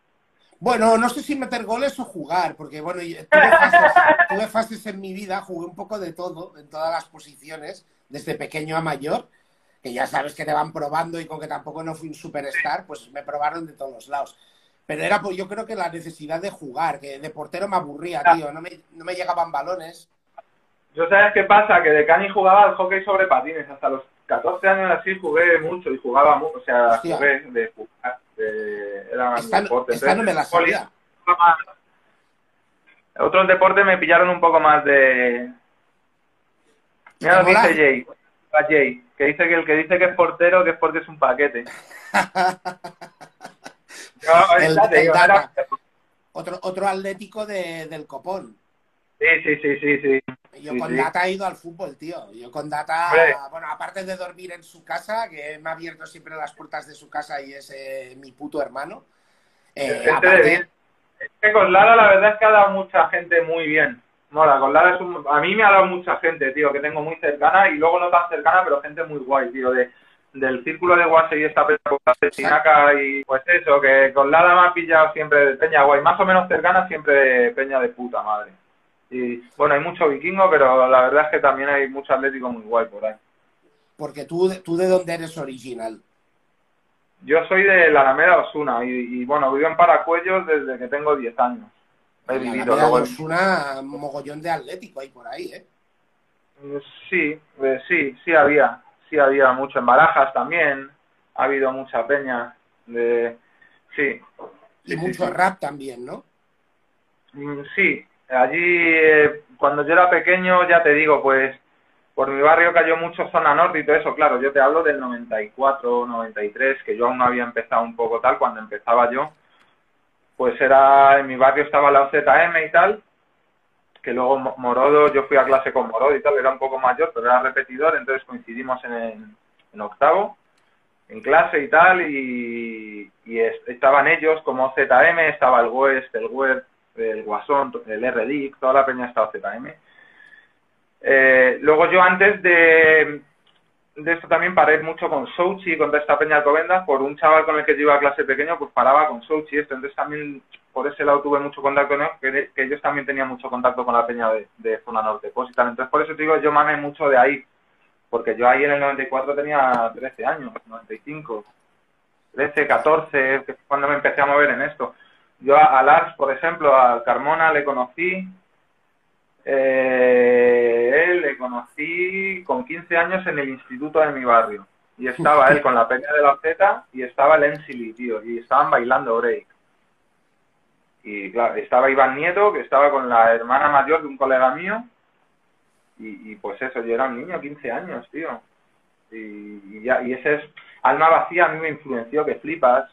Bueno, no sé si meter goles o jugar, porque bueno, tuve fases, [LAUGHS] tuve fases en mi vida, jugué un poco de todo, en todas las posiciones, desde pequeño a mayor, que ya sabes que te van probando y con que tampoco no fui un superstar, pues me probaron de todos los lados. Pero era, pues yo creo que la necesidad de jugar, que de portero me aburría, tío, no me, no me llegaban balones. Yo sabes qué pasa, que de Cani jugaba al hockey sobre patines. Hasta los 14 años así jugué mucho y jugaba mucho. O sea, Hostia. jugué de jugar. de- era mi Esta, deporte. esta no me la sabía. Otros deportes me pillaron un poco más de, Mira lo que dice Jay, Jay, que dice que el que dice que es portero que es porque es un paquete. [LAUGHS] otro, otro atlético de, del copón. Sí, sí, sí, sí, sí. Yo con Data he ido al fútbol, tío. Yo con Data, bueno, aparte de dormir en su casa, que me ha abierto siempre las puertas de su casa y es eh, mi puto hermano. Eh, aparte... Es que con Lara la verdad es que ha dado mucha gente muy bien. Mola, con Lara es un... a mí me ha dado mucha gente, tío, que tengo muy cercana y luego no tan cercana, pero gente muy guay, tío, de del círculo de Guase y esta de y pues eso, que con Lara me ha pillado siempre de peña guay, más o menos cercana siempre de peña de puta madre. Y bueno, hay mucho vikingo, pero la verdad es que también hay mucho atlético muy guay por ahí. Porque tú, tú de dónde eres original? Yo soy de la Alameda Osuna y, bueno, vivo en Paracuellos desde que tengo 10 años. He vivido. La Osuna, mogollón de atlético ahí por ahí, ¿eh? Sí, eh, sí, sí había. Sí había mucho en Barajas también. Ha habido mucha peña de... Sí. Y mucho rap también, ¿no? Mm, sí, Allí, eh, cuando yo era pequeño, ya te digo, pues por mi barrio cayó mucho zona norte y todo eso, claro, yo te hablo del 94, 93, que yo aún no había empezado un poco tal, cuando empezaba yo, pues era, en mi barrio estaba la OZM y tal, que luego Morodo, yo fui a clase con Morodo y tal, era un poco mayor, pero era repetidor, entonces coincidimos en, octavo, en clase y tal, y, estaban ellos como ZM, estaba el West, el West, el Guasón, el RDIC, toda la peña estaba ZM. Eh, luego yo antes de, de esto también paré mucho con Souchi, con esta peña Alcobendas, por un chaval con el que yo iba a clase pequeño, pues paraba con Souchi esto, entonces también por ese lado tuve mucho contacto con que, ellos también tenían mucho contacto con la peña de, Zona Norte, pues y tal. Entonces por eso te digo, yo mamé mucho de ahí, porque yo ahí en el 94 tenía 13 años, 95, 13, 14, que es cuando me empecé a mover en esto. Yo a, Lars, por ejemplo, a Carmona le conocí, eh, él le conocí con 15 años en el instituto de mi barrio. Y estaba él con la peña de la Z y estaba Lensily, tío, y estaban bailando break. Y claro, estaba Iván Nieto, que estaba con la hermana mayor de un colega mío. Y, pues eso, yo era un niño, 15 años, tío. Y, y, ya, y ese es, Alma Vacía a mí me influenció, que flipas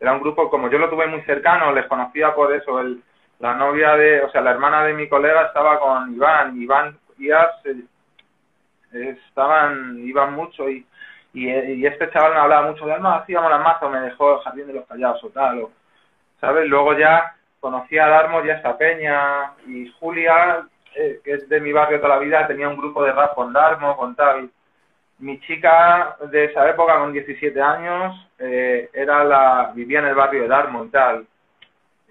era un grupo, como yo lo tuve muy cercano, les conocía por eso, el, la novia de, o sea, la hermana de mi colega estaba con Iván, Iván y As eh, estaban, iban mucho y, y, este chaval me hablaba mucho de alma, hacíamos las mazas, me dejó el jardín de los callados o tal, o, ¿sabes? Luego ya conocí a Darmo y a esta peña y Julia, eh, que es de mi barrio toda la vida, tenía un grupo de rap con Darmo, con tal, mi chica de esa época, con 17 años, eh, era la, vivía en el barrio de Dartmouth y tal,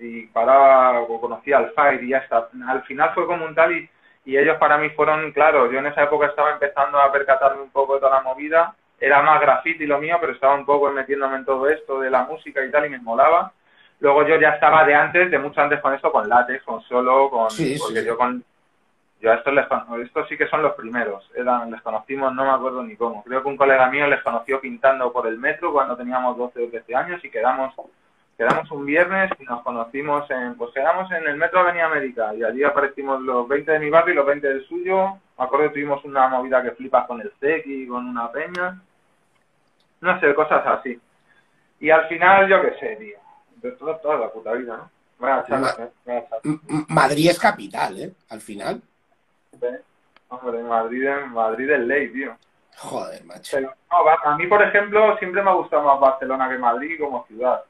y paraba, o conocía al Fire y ya está. Al final fue como un tal y, y ellos para mí fueron, claro, yo en esa época estaba empezando a percatarme un poco de toda la movida, era más graffiti lo mío, pero estaba un poco metiéndome en todo esto de la música y tal, y me molaba. Luego yo ya estaba de antes, de mucho antes con esto, con látex, con solo, con, porque yo con, yo a estos les estos sí que son los primeros. Eran, les conocimos, no me acuerdo ni cómo. Creo que un colega mío les conoció pintando por el metro cuando teníamos 12 o 13 años y quedamos quedamos un viernes y nos conocimos en, pues quedamos en el metro Avenida América y allí aparecimos los 20 de mi barrio y los 20 del suyo. Me acuerdo que tuvimos una movida que flipas con el y con una peña. No sé, cosas así. Y al final, yo qué sé, tío. De toda, toda la puta vida, ¿no? ¿eh? Madrid es capital, ¿eh? Al final. Hombre, Madrid, Madrid es ley, tío. Joder, macho. a mí, por ejemplo, siempre me ha gustado más Barcelona que Madrid como ciudad.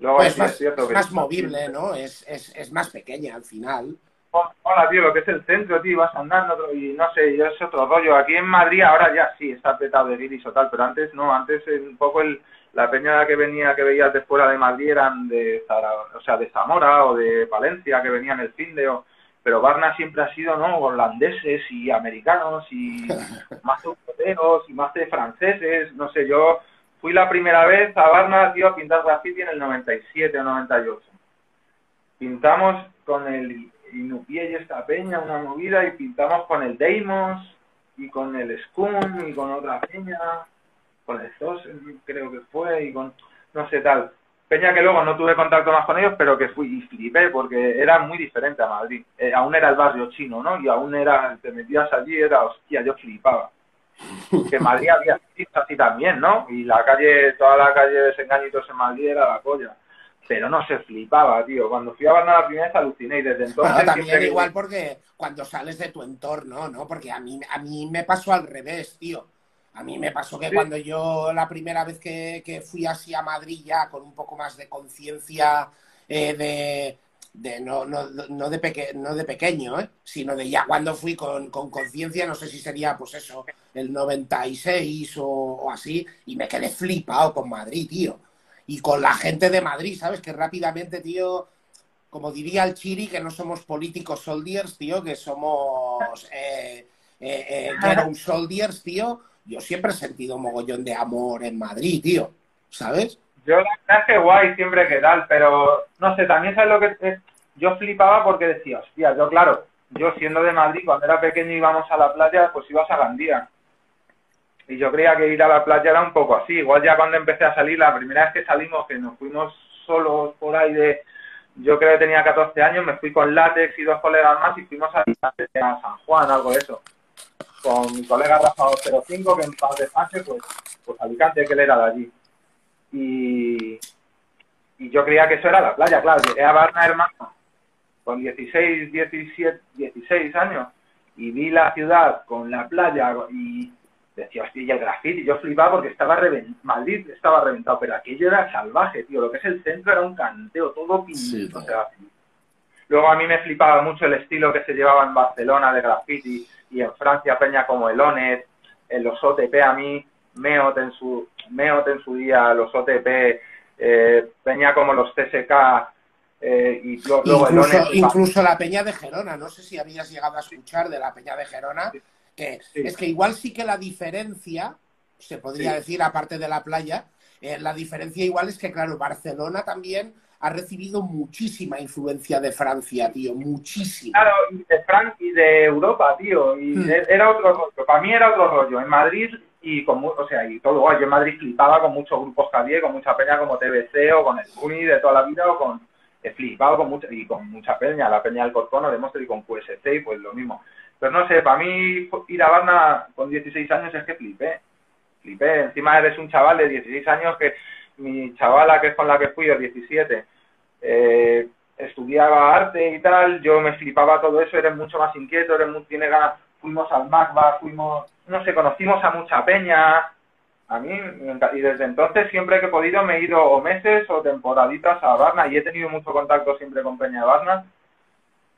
Luego pues es más, cierto más movible, ¿no? Es, es, es, más pequeña al final. Hola, tío, lo que es el centro, tío, vas andando y no sé, es otro rollo. Aquí en Madrid ahora ya sí, está petado de guiris o tal, pero antes no, antes un poco el, la peña que venía, que veías de fuera de Madrid eran de, o sea, de Zamora o de Valencia, que venían el fin de... O, pero Barna siempre ha sido, ¿no? Holandeses y americanos y [LAUGHS] más europeos y más de franceses, no sé, yo fui la primera vez a Barna, tío, a pintar graffiti en el 97 o 98. Pintamos con el Inupié y esta peña, una movida, y pintamos con el Deimos y con el Scum y con otra peña, con el Zos, creo que fue, y con, no sé tal. Peña que luego no tuve contacto más con ellos, pero que fui y flipé porque era muy diferente a Madrid. Eh, aún era el barrio chino, ¿no? Y aún era, te metías allí, era hostia, yo flipaba. Que Madrid había así también, ¿no? Y la calle, toda la calle de Desengañitos en Madrid era la colla. Pero no se flipaba, tío. Cuando fui a Barna la primera vez aluciné y desde entonces... Bueno, también igual porque cuando sales de tu entorno, ¿no? Porque a mí, a mí me pasó al revés, tío a mí me pasó que cuando yo la primera vez que, fui así a Madrid ya con un poco más de conciencia eh, de, no, no, no, de no de pequeño, ¿eh? sino de ya cuando fui con conciencia, no sé si sería pues eso, el 96 o, o así, y me quedé flipado con Madrid, tío. Y con la gente de Madrid, ¿sabes? Que rápidamente, tío, como diría el Chiri, que no somos políticos soldiers, tío, que somos eh, eh, eh soldiers, tío, yo siempre he sentido mogollón de amor en Madrid, tío, ¿sabes? Yo la verdad es que guay siempre que tal, pero no sé, también sabes lo que es? Yo flipaba porque decía, hostia, yo claro, yo siendo de Madrid, cuando era pequeño íbamos a la playa, pues ibas a Gandía. Y yo creía que ir a la playa era un poco así. Igual ya cuando empecé a salir, la primera vez que salimos, que nos fuimos solos por ahí de... Yo creo que tenía 14 años, me fui con látex y dos colegas más y fuimos a, a San Juan, algo de eso con mi colega Rafa 05, que en paz de fase, pues, pues Alicante, que él era de allí. Y, y yo creía que eso era la playa, claro, llegué a Barna, hermano, con 16, 17, 16 años, y vi la ciudad con la playa y decía, hostia, y el grafiti, yo flipaba porque estaba reventado, Madrid estaba reventado, pero aquello era salvaje, tío, lo que es el centro era un canteo, todo pintado, o sea, Luego a mí me flipaba mucho el estilo que se llevaba en Barcelona de graffiti y en Francia peña como el Onet, en los OTP a mí, Meot en su, Meot en su día, los OTP, eh, peña como los TSK, eh, y incluso, la Peña de Gerona, no sé si habías llegado a escuchar de la Peña de Gerona, que es que igual sí que la diferencia, se podría decir, aparte de la playa, eh, la diferencia igual es que, claro, Barcelona también ha recibido muchísima influencia de Francia, tío, muchísima. Claro, y de Francia y de Europa, tío, y hmm. era otro rollo, para mí era otro rollo. En Madrid y con, o sea, y todo, yo en Madrid flipaba con muchos grupos que había, con mucha peña como TBC o con el Uni de toda la vida o con, he flipado con mucha, y con mucha peña, la peña del Corcono, de Monster y con QSC y pues lo mismo. Pero no sé, para mí ir a Barna con 16 años es que flipé, flipé, encima eres un chaval de 16 años que mi chavala, que es con la que fui, de 17, eh, estudiaba arte y tal, yo me flipaba todo eso, eres mucho más inquieto, eres muy, tiene ganas, fuimos al MACBA, fuimos, no sé, conocimos a mucha peña, a mí, y desde entonces siempre que he podido me he ido o meses o temporaditas a Barna y he tenido mucho contacto siempre con Peña de Barna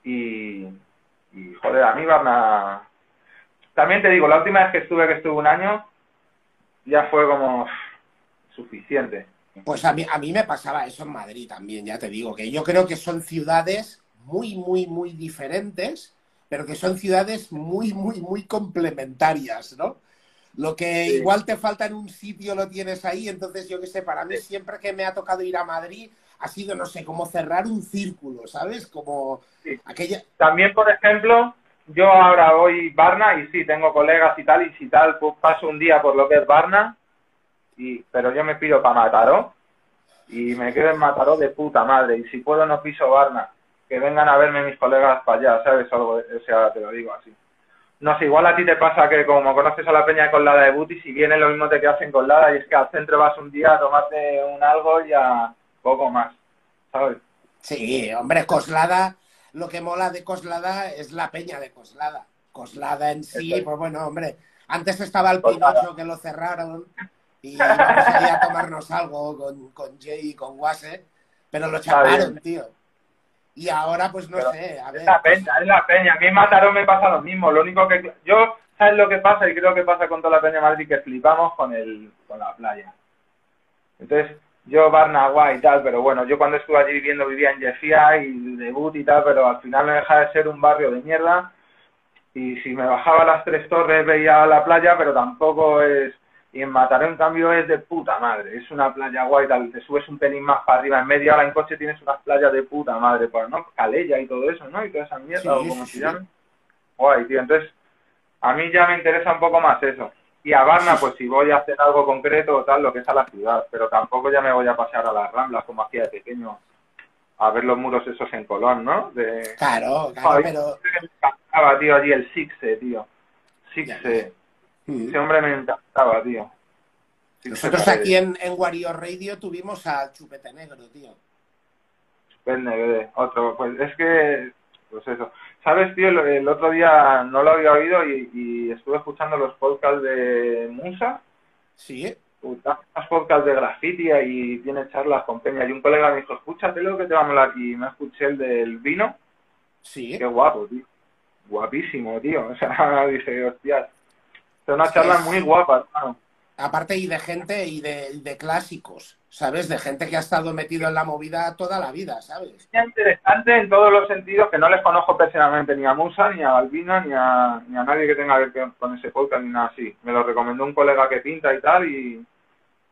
y, joder, a mí Barna, también te digo, la última vez que estuve, que estuve un año, ya fue como suficiente. Pues a mí, a mí me pasaba eso en Madrid también, ya te digo, que yo creo que son ciudades muy, muy, muy diferentes, pero que son ciudades muy, muy, muy complementarias, ¿no? Lo que igual te falta en un sitio lo tienes ahí, entonces yo qué sé, para mí siempre que me ha tocado ir a Madrid ha sido, no sé, como cerrar un círculo, ¿sabes? Como aquella... También, por ejemplo, yo ahora voy Barna y sí, tengo colegas y tal, y si tal, pues paso un día por lo que es Barna, pero yo me pido para Mataró y me quedo en Mataró de puta madre. Y si puedo no piso Barna, que vengan a verme mis colegas para allá, ¿sabes? Algo, o sea, te lo digo así. No sé, igual a ti te pasa que como conoces a la peña de Colada de Buti, si viene lo mismo te quedas en Colada y es que al centro vas un día a tomarte un algo y a poco más, ¿sabes? Sí, hombre, Coslada, lo que mola de Coslada es la peña de Coslada. Coslada en sí, pues bueno, hombre, antes estaba el Pinocho que lo cerraron, y vamos a tomarnos algo con, con Jay y con Wase, pero lo chaparon, tío. Y ahora, pues no sé, a ver. Es la peña, es la peña. A mí en Mataró me pasa lo mismo. Lo único que. Yo, ¿sabes lo que pasa? Y creo que pasa con toda la peña de Madrid, que flipamos con, el, con la playa. Entonces, yo Barnagua y tal, pero bueno, yo cuando estuve allí viviendo vivía en Jeffia y debut y tal, pero al final me deja de ser un barrio de mierda. Y si me bajaba las tres torres veía la playa, pero tampoco es y en Mataró, en cambio, es de puta madre. Es una playa guay, tal. Te subes un pelín más para arriba. En media hora en coche tienes unas playas de puta madre. Pues, ¿no? Calella y todo eso, ¿no? Y toda esa mierda, o como se llame. Guay, tío. Entonces, a mí ya me interesa un poco más eso. Y a Varna, pues si voy a hacer algo concreto o tal, lo que es a la ciudad. Pero tampoco ya me voy a pasear a las Ramblas como hacía de pequeño a ver los muros esos en Colón, ¿no? De... Claro, claro, pero... Me encantaba, tío, allí el Sixe, tío. Sixe. Mm. Ese hombre me encantaba, tío. Nosotros aquí en, en Wario Radio tuvimos al Chupete Negro, tío. PNGD, otro, pues es que, pues eso. ¿Sabes, tío? El, el otro día no lo había oído y, y estuve escuchando los podcasts de Musa, Sí, podcasts de graffiti y tiene charlas con Peña. Y un colega me dijo, escúchatelo que te va a molar. Y me escuché el del vino, sí. qué guapo, tío. Guapísimo, tío. O sea, [LAUGHS] dije, hostias. Son unas charlas muy hermano. Aparte y de gente y de, de clásicos, ¿sabes? De gente que ha estado metido en la movida toda la vida, ¿sabes? Es interesante en todos los sentidos, que no les conozco personalmente ni a Musa, ni a Balbino, ni a, ni a nadie que tenga que ver con- ese podcast, ni nada así. Me lo recomendó un colega que pinta y tal, y...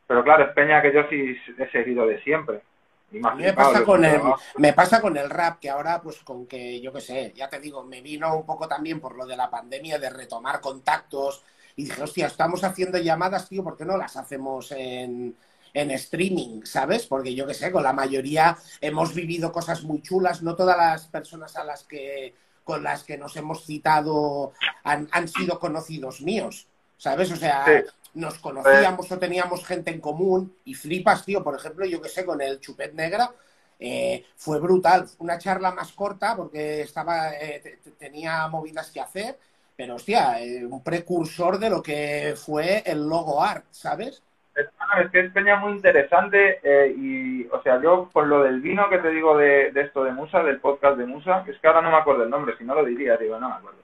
Pero claro, es Peña que yo sí he seguido de siempre. Me pasa con el, me pasa con el rap, que ahora, pues con que, yo qué sé, ya te digo, me vino un poco también por lo de la pandemia de retomar contactos y dije, hostia, estamos haciendo llamadas, tío, ¿por qué no las hacemos en, en streaming, ¿sabes? Porque yo qué sé, con la mayoría hemos vivido cosas muy chulas, no todas las personas a las que con las que nos hemos citado han, han sido conocidos míos, ¿sabes? O sea, Sí. nos conocíamos o teníamos gente en común y flipas, tío, por ejemplo, yo que sé, con el Chupet Negra, eh, fue brutal, una charla más corta porque estaba, eh, te- te- tenía movidas que hacer, pero hostia, eh, un precursor de lo que fue el logo art, ¿sabes? Es que es Peña muy interesante eh, y, o sea, yo por lo del vino que te digo de, de esto de Musa, del podcast de Musa, es que ahora no me acuerdo el nombre, si no lo diría, digo, no me acuerdo.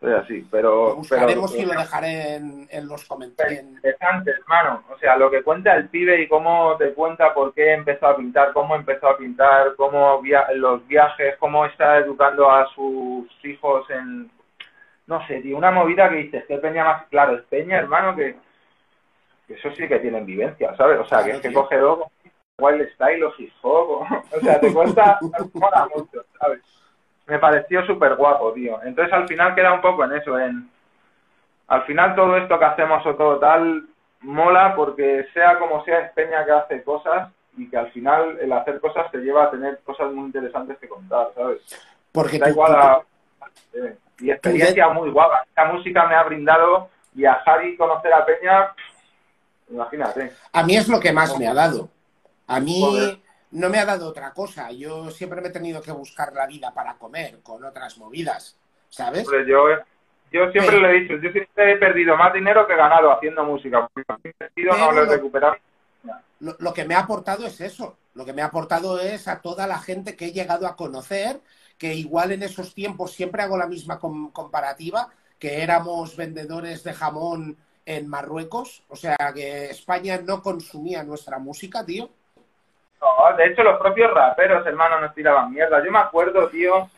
Soy así, pero... Lo buscaremos pero- y lo dejaré en, en los comentarios. interesante, hermano. O sea, lo que cuenta el pibe y cómo te cuenta por qué empezó a pintar, cómo empezó a pintar, cómo via los viajes, cómo está educando a sus hijos en... No sé, tío, una movida que dices, que Peña más... Claro, es Peña, hermano, que, que eso sí que tienen vivencia, ¿sabes? O sea, que es que tío. coge luego Wild Style o Hip [LAUGHS] Hop, o, sea, te cuenta, [LAUGHS] mola mucho, ¿sabes? Me pareció súper guapo, tío. Entonces al final queda un poco en eso, en al final todo esto que hacemos o todo tal mola porque sea como sea es Peña que hace cosas y que al final el hacer cosas te lleva a tener cosas muy interesantes que contar, ¿sabes? Porque Da tú- igual tú- a... y experiencia muy guapa. Esta música me ha brindado viajar y conocer a Peña, imagínate. A mí es lo que más me ha dado. A Joder. mí no me ha dado otra cosa. Yo siempre me he tenido que buscar la vida para comer con otras movidas, ¿sabes? Hombre, yo, yo siempre Pero- lo he dicho, yo siempre he perdido más dinero que ganado haciendo música. Invertido no lo he recuperado. Lo, lo que me ha aportado es eso. Lo que me ha aportado es a toda la gente que he llegado a conocer, que igual en esos tiempos siempre hago la misma com- comparativa, que éramos vendedores de jamón en Marruecos. O sea, que España no consumía nuestra música, tío. No, de hecho, los propios raperos, hermano, nos tiraban mierda. Yo me acuerdo, tío,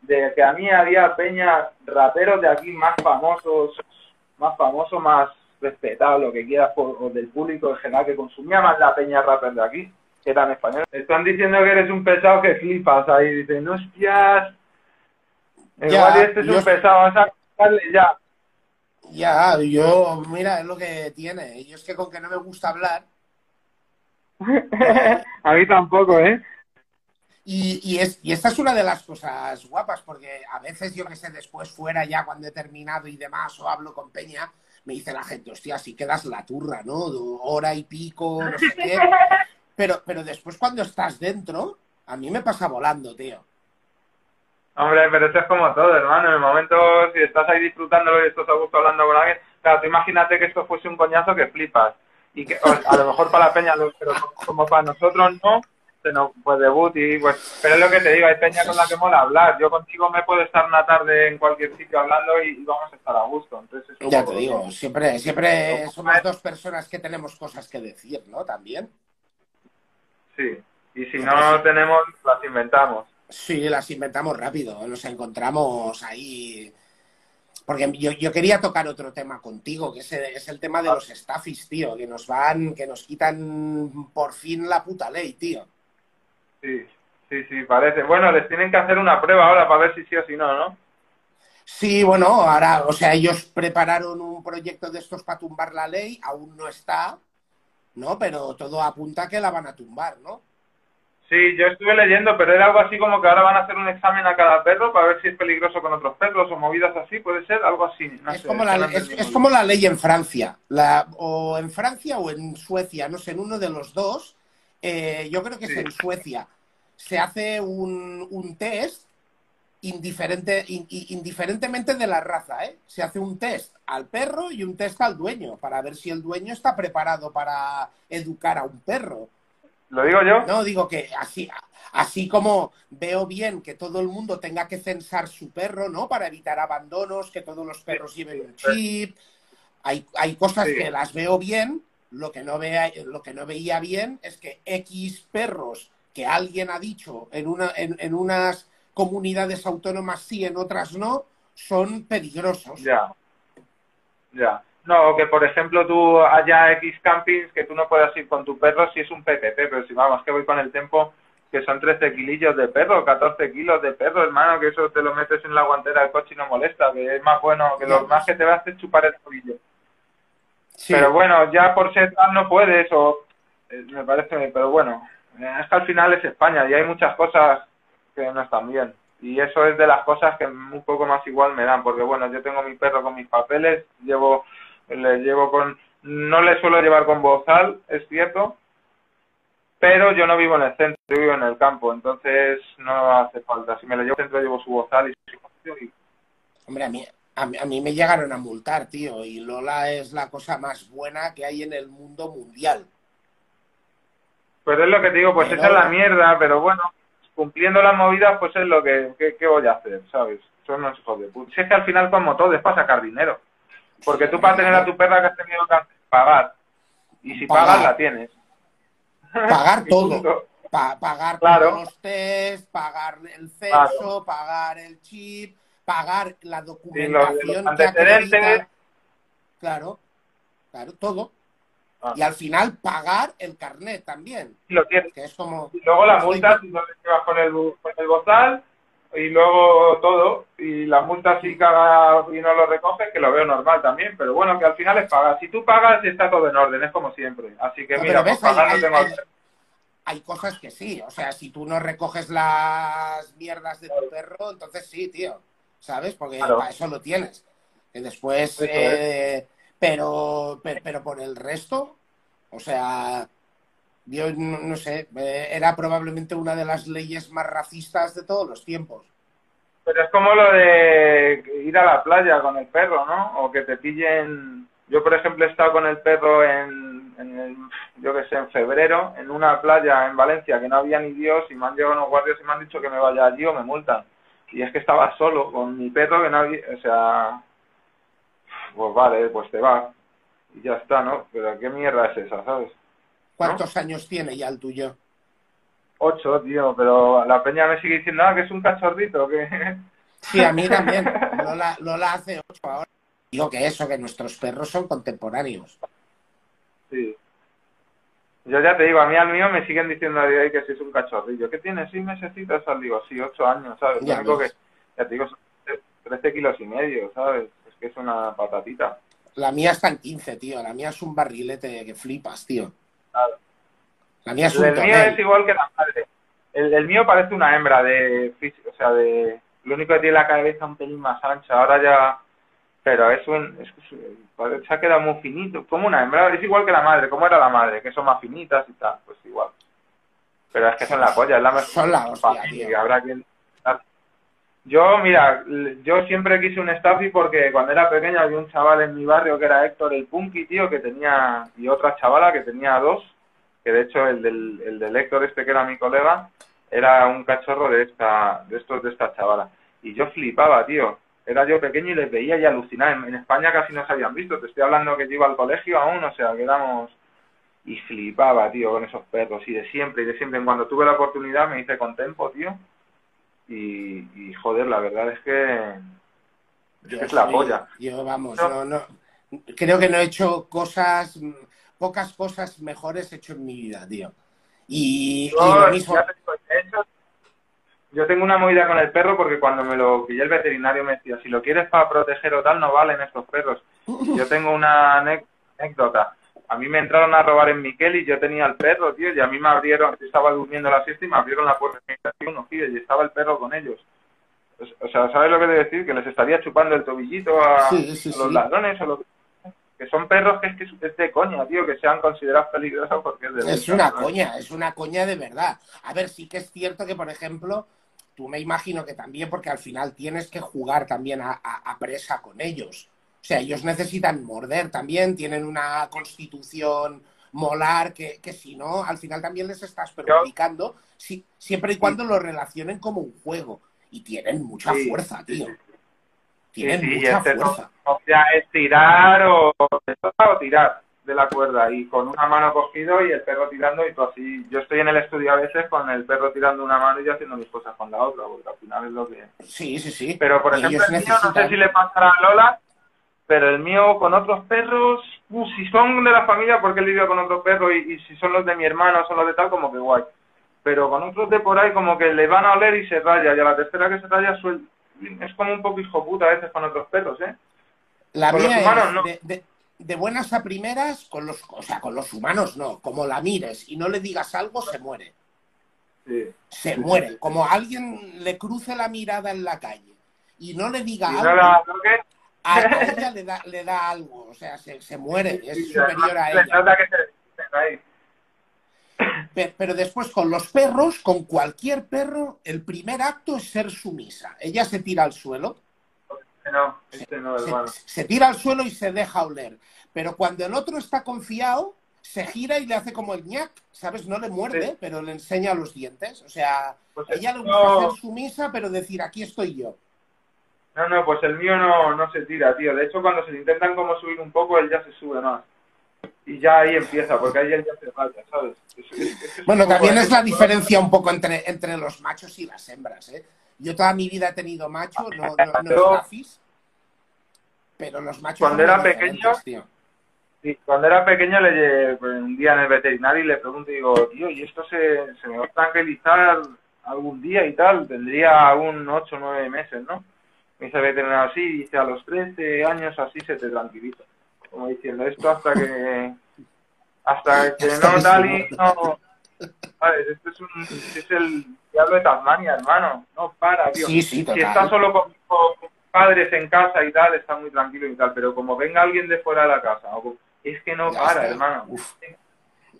de que a mí había peña raperos de aquí más famosos, más famosos, más respetados, lo que quieras, por, o del público en general, que consumía más la peña rapper de aquí, que españoles. Están diciendo que eres un pesado que flipas ahí. Dicen, hostias, Ya, igual este es yo- un pesado, vamos a darle ya. Ya, yo, mira, es lo que tiene. Yo es que con que no me gusta hablar, [LAUGHS] a mí tampoco, ¿eh? Y, y, es, y esta es una de las cosas guapas, porque a veces yo que sé, después fuera ya cuando he terminado y demás, o hablo con Peña, me dice la gente, hostia, si quedas la turra, ¿no? Hora y pico, no sé qué. [LAUGHS] Pero, pero después cuando estás dentro, a mí me pasa volando, tío. Hombre, pero eso es como todo, hermano. En el momento, si estás ahí disfrutándolo y estás a gusto hablando con alguien, claro, tú imagínate que esto fuese un coñazo que flipas. Y que o- a lo mejor para la peña, pero como para nosotros no, se nos, pues debut y pues... Pero es lo que te digo, hay peña con la que mola hablar. Yo contigo me puedo estar una tarde en cualquier sitio hablando y, y vamos a estar a gusto. Entonces, Ya te digo, siempre, siempre somos dos personas que tenemos cosas que decir, ¿no? También. Sí. Y si no tenemos, las inventamos. Sí, las inventamos rápido, nos encontramos ahí. Porque yo, yo quería tocar otro tema contigo, que es el, es el tema de los staffis, tío, que nos van, que nos quitan por fin la puta ley, tío. Sí, sí, sí, parece. Bueno, les tienen que hacer una prueba ahora para ver si sí o si no, ¿no? Sí, bueno, ahora, o sea, ellos prepararon un proyecto de estos para tumbar la ley, aún no está, ¿no? Pero todo apunta a que la van a tumbar, ¿no? Sí, yo estuve leyendo, pero era algo así como que ahora van a hacer un examen a cada perro para ver si es peligroso con otros perros o movidas así, puede ser algo así. es, como la, es, como la, ley en Francia, la, o en Francia o en Suecia, no sé, en uno de los dos, eh, yo creo que es en Suecia, se hace un, un test indiferente, indiferentemente de la raza, ¿eh? Se hace un test al perro y un test al dueño para ver si el dueño está preparado para educar a un perro. ¿Lo digo yo? No, digo que así, así como veo bien que todo el mundo tenga que censar su perro, ¿no? Para evitar abandonos, que todos los perros lleven un chip. Hay, hay cosas que las veo bien. Lo que, no vea, lo que no veía bien es que X perros que alguien ha dicho en, una, en, unas comunidades autónomas sí, en otras no, son peligrosos. Ya. Ya. No, que por ejemplo tú haya X campings que tú no puedas ir con tu perro si es un PPP, pero si vamos, que voy con el tiempo que son 13 kilillos de perro, 14 kilos de perro, hermano, que eso te lo metes en la guantera del coche y no molesta, que es más bueno, que lo más que te va a hacer chupar el tobillo. Pero bueno, ya por ser tal no puedes, o eh, me parece, pero bueno, eh, es que al final es España y hay muchas cosas que no están bien. Y eso es de las cosas que un poco más igual me dan, porque bueno, yo tengo mi perro con mis papeles, llevo le llevo con, no le suelo llevar con bozal, es cierto, pero yo no vivo en el centro, yo vivo en el campo, entonces no hace falta. Si me lo llevo al centro, llevo su bozal y su Hombre, a mí, a mí, me llegaron a multar, tío, y Lola es la cosa más buena que hay en el mundo mundial. Pues es lo que te digo, pues esa es la mierda, pero bueno, cumpliendo las movidas, pues es lo que, que, voy a hacer, ¿sabes? Son unos hijos de puta. Si es que al final, como todo, es para sacar dinero. Porque tú para tener a tu perra que has tenido que pagar. Y si pagas, la tienes. Pagar [LAUGHS] todo. pagar todos los test, pagar el censo, pagar el chip, pagar la documentación que Claro, claro, todo. Ah. Y al final pagar el carnet también. lo tienes. Que es como... Y luego la multa, si no te llevas con el, con el bozal, y luego todo, y la multa si caga y no lo recoges, que lo veo normal también, pero bueno, que al final es pagar. Si tú pagas, está todo en orden, es como siempre. Así que mira, pues hay, tengo... hay, cosas que sí, o sea, si tú no recoges las mierdas de tu perro, entonces sí, tío, ¿sabes? Porque para eso lo tienes. Y después, eh, pero, pero, pero por el resto, o sea, yo no, sé, eh, era probablemente una de las leyes más racistas de todos los tiempos. Pero es como lo de ir a la playa con el perro, ¿no? O que te pillen... Yo, por ejemplo, he estado con el perro en, yo que sé, en febrero, en una playa en Valencia que no había ni Dios y me han llegado unos guardias y me han dicho que me vaya allí o me multan. Y es que estaba solo con mi perro que no había... O sea... Pues vale, pues te va. Y ya está, ¿no? Pero ¿qué mierda es esa, sabes? ¿Cuántos años tiene ya el tuyo? Ocho, tío, pero la peña me sigue diciendo ah, que es un cachorrito, que... [LAUGHS] Sí, a mí [LAUGHS] también. Lola, Lola hace ocho ahora. Digo que eso, que nuestros perros son contemporáneos. Sí. Yo ya te digo, a mí al mío me siguen diciendo a día que si es un cachorrillo. ¿Qué tiene? ¿Seis mesecitos? Digo, sí, ocho años, ¿sabes? Ya, que, ya te digo, son 13 kilos y medio, ¿sabes? Es que es una patatita. La mía está en 15, tío. La mía es un barrilete que flipas, tío. La mía es el mío es igual que la madre. El, mío parece una hembra de o sea, de lo único que tiene la cabeza un pelín más ancha. Ahora ya, pero es un, es, se ha quedado muy finito, como una hembra. Es igual que la madre, como era la madre, que son más finitas y tal, pues igual. Pero es que son la polla, es la Son la hostia, habrá que yo, mira, yo siempre quise un Staffy porque cuando era pequeño había un chaval en mi barrio que era Héctor el Punky, tío, que tenía, y otra chavala que tenía dos, que de hecho el del, el del Héctor este que era mi colega, era un cachorro de esta, de estos de esta chavala. Y yo flipaba, tío. Era yo pequeño y les veía y alucinaba. En, España casi no se habían visto. Te estoy hablando que yo iba al colegio aún, o sea, que éramos... Y flipaba, tío, con esos perros. Y de siempre, y de siempre. Cuando tuve la oportunidad me hice con Tempo, tío y, joder, la verdad es que es la polla. Yo, vamos, no. No, creo que no he hecho cosas, pocas cosas mejores he hecho en mi vida, tío. Y, lo mismo... yo tengo una movida con el perro porque cuando me lo pillé el veterinario me decía, si lo quieres para proteger o tal, no valen estos perros. [LAUGHS] Yo tengo una anécdota. A mí me entraron a robar en Miquel y yo tenía el perro, tío, y a mí me abrieron, estaba durmiendo la siesta y me abrieron la puerta y estaba el perro con ellos. O sea, ¿sabes lo que te decir? Que les estaría chupando el tobillito a, los ladrones o lo que son perros que es que es de coña, tío, que sean considerados peligrosos porque es de Es una coña, es una coña de verdad. A ver, sí que es cierto que, por ejemplo, tú me imagino que también, porque al final tienes que jugar también a, presa con ellos. O sea, ellos necesitan morder también, tienen una constitución molar que, que si no, al final también les estás perjudicando, si, siempre y cuando lo relacionen como un juego. Y tienen mucha fuerza, tío. Tienen mucha este fuerza. o sea, es tirar o, o tirar de la cuerda y con una mano cogido y el perro tirando y todo así. Yo estoy en el estudio a veces con el perro tirando una mano y yo haciendo mis cosas con la otra, porque al final es lo que... Sí, sí, sí. Pero por ejemplo el mío, no sé si le pasará a Lola, pero el mío con otros perros, uh, si son de la familia, porque él vive con otros perros y, si son los de mi hermano, son los de tal, como que guay. Pero con otros de por ahí como que le van a oler y se raya, y a la tercera que se raya es como un poco hijo puta a veces con otros perros, ¿eh? La mía es no de buenas a primeras, con los, o sea, con los humanos no, como la mires y no le digas algo, se muere. Se muere. Como alguien le cruce la mirada en la calle y no le diga algo, a [LAUGHS] ella le da, le da algo, o sea, se, se muere, es superior a ella. Pero después con los perros, con cualquier perro, el primer acto es ser sumisa. Ella se tira al suelo este se, tira al suelo y se deja oler. Pero cuando el otro está confiado, se gira y le hace como el ñac, ¿sabes? No le muerde, pero le enseña los dientes. O sea, pues ella le gusta hacer sumisa, pero decir, aquí estoy yo. No, no, pues el mío no, no se tira, tío. De hecho, cuando se le intentan como subir un poco, él ya se sube más. Y ya ahí empieza, porque ahí él ya se falta, ¿sabes? bueno, también es la diferencia un poco entre, entre los machos y las hembras, ¿eh? Yo toda mi vida he tenido macho, no, no, no es pero los machos. Cuando era pequeño, sí, cuando era pequeño le llevé pues, un día en el veterinario y le pregunto, digo, tío, ¿y esto se, se me va a tranquilizar algún día y tal? Tendría un 8 o 9 meses, ¿no? Me dice el veterinario, así, dice, a los 13 años así se te tranquiliza. Como diciendo, esto hasta que. hasta [LAUGHS] que no tal y no. ¿Sabes? Este es, un, es el diablo de Tasmania, hermano. No para, tío. Sí, sí, Si está solo con, padres en casa y tal, está muy tranquilo y tal. Pero como venga alguien de fuera de la casa, es que no para, hermano.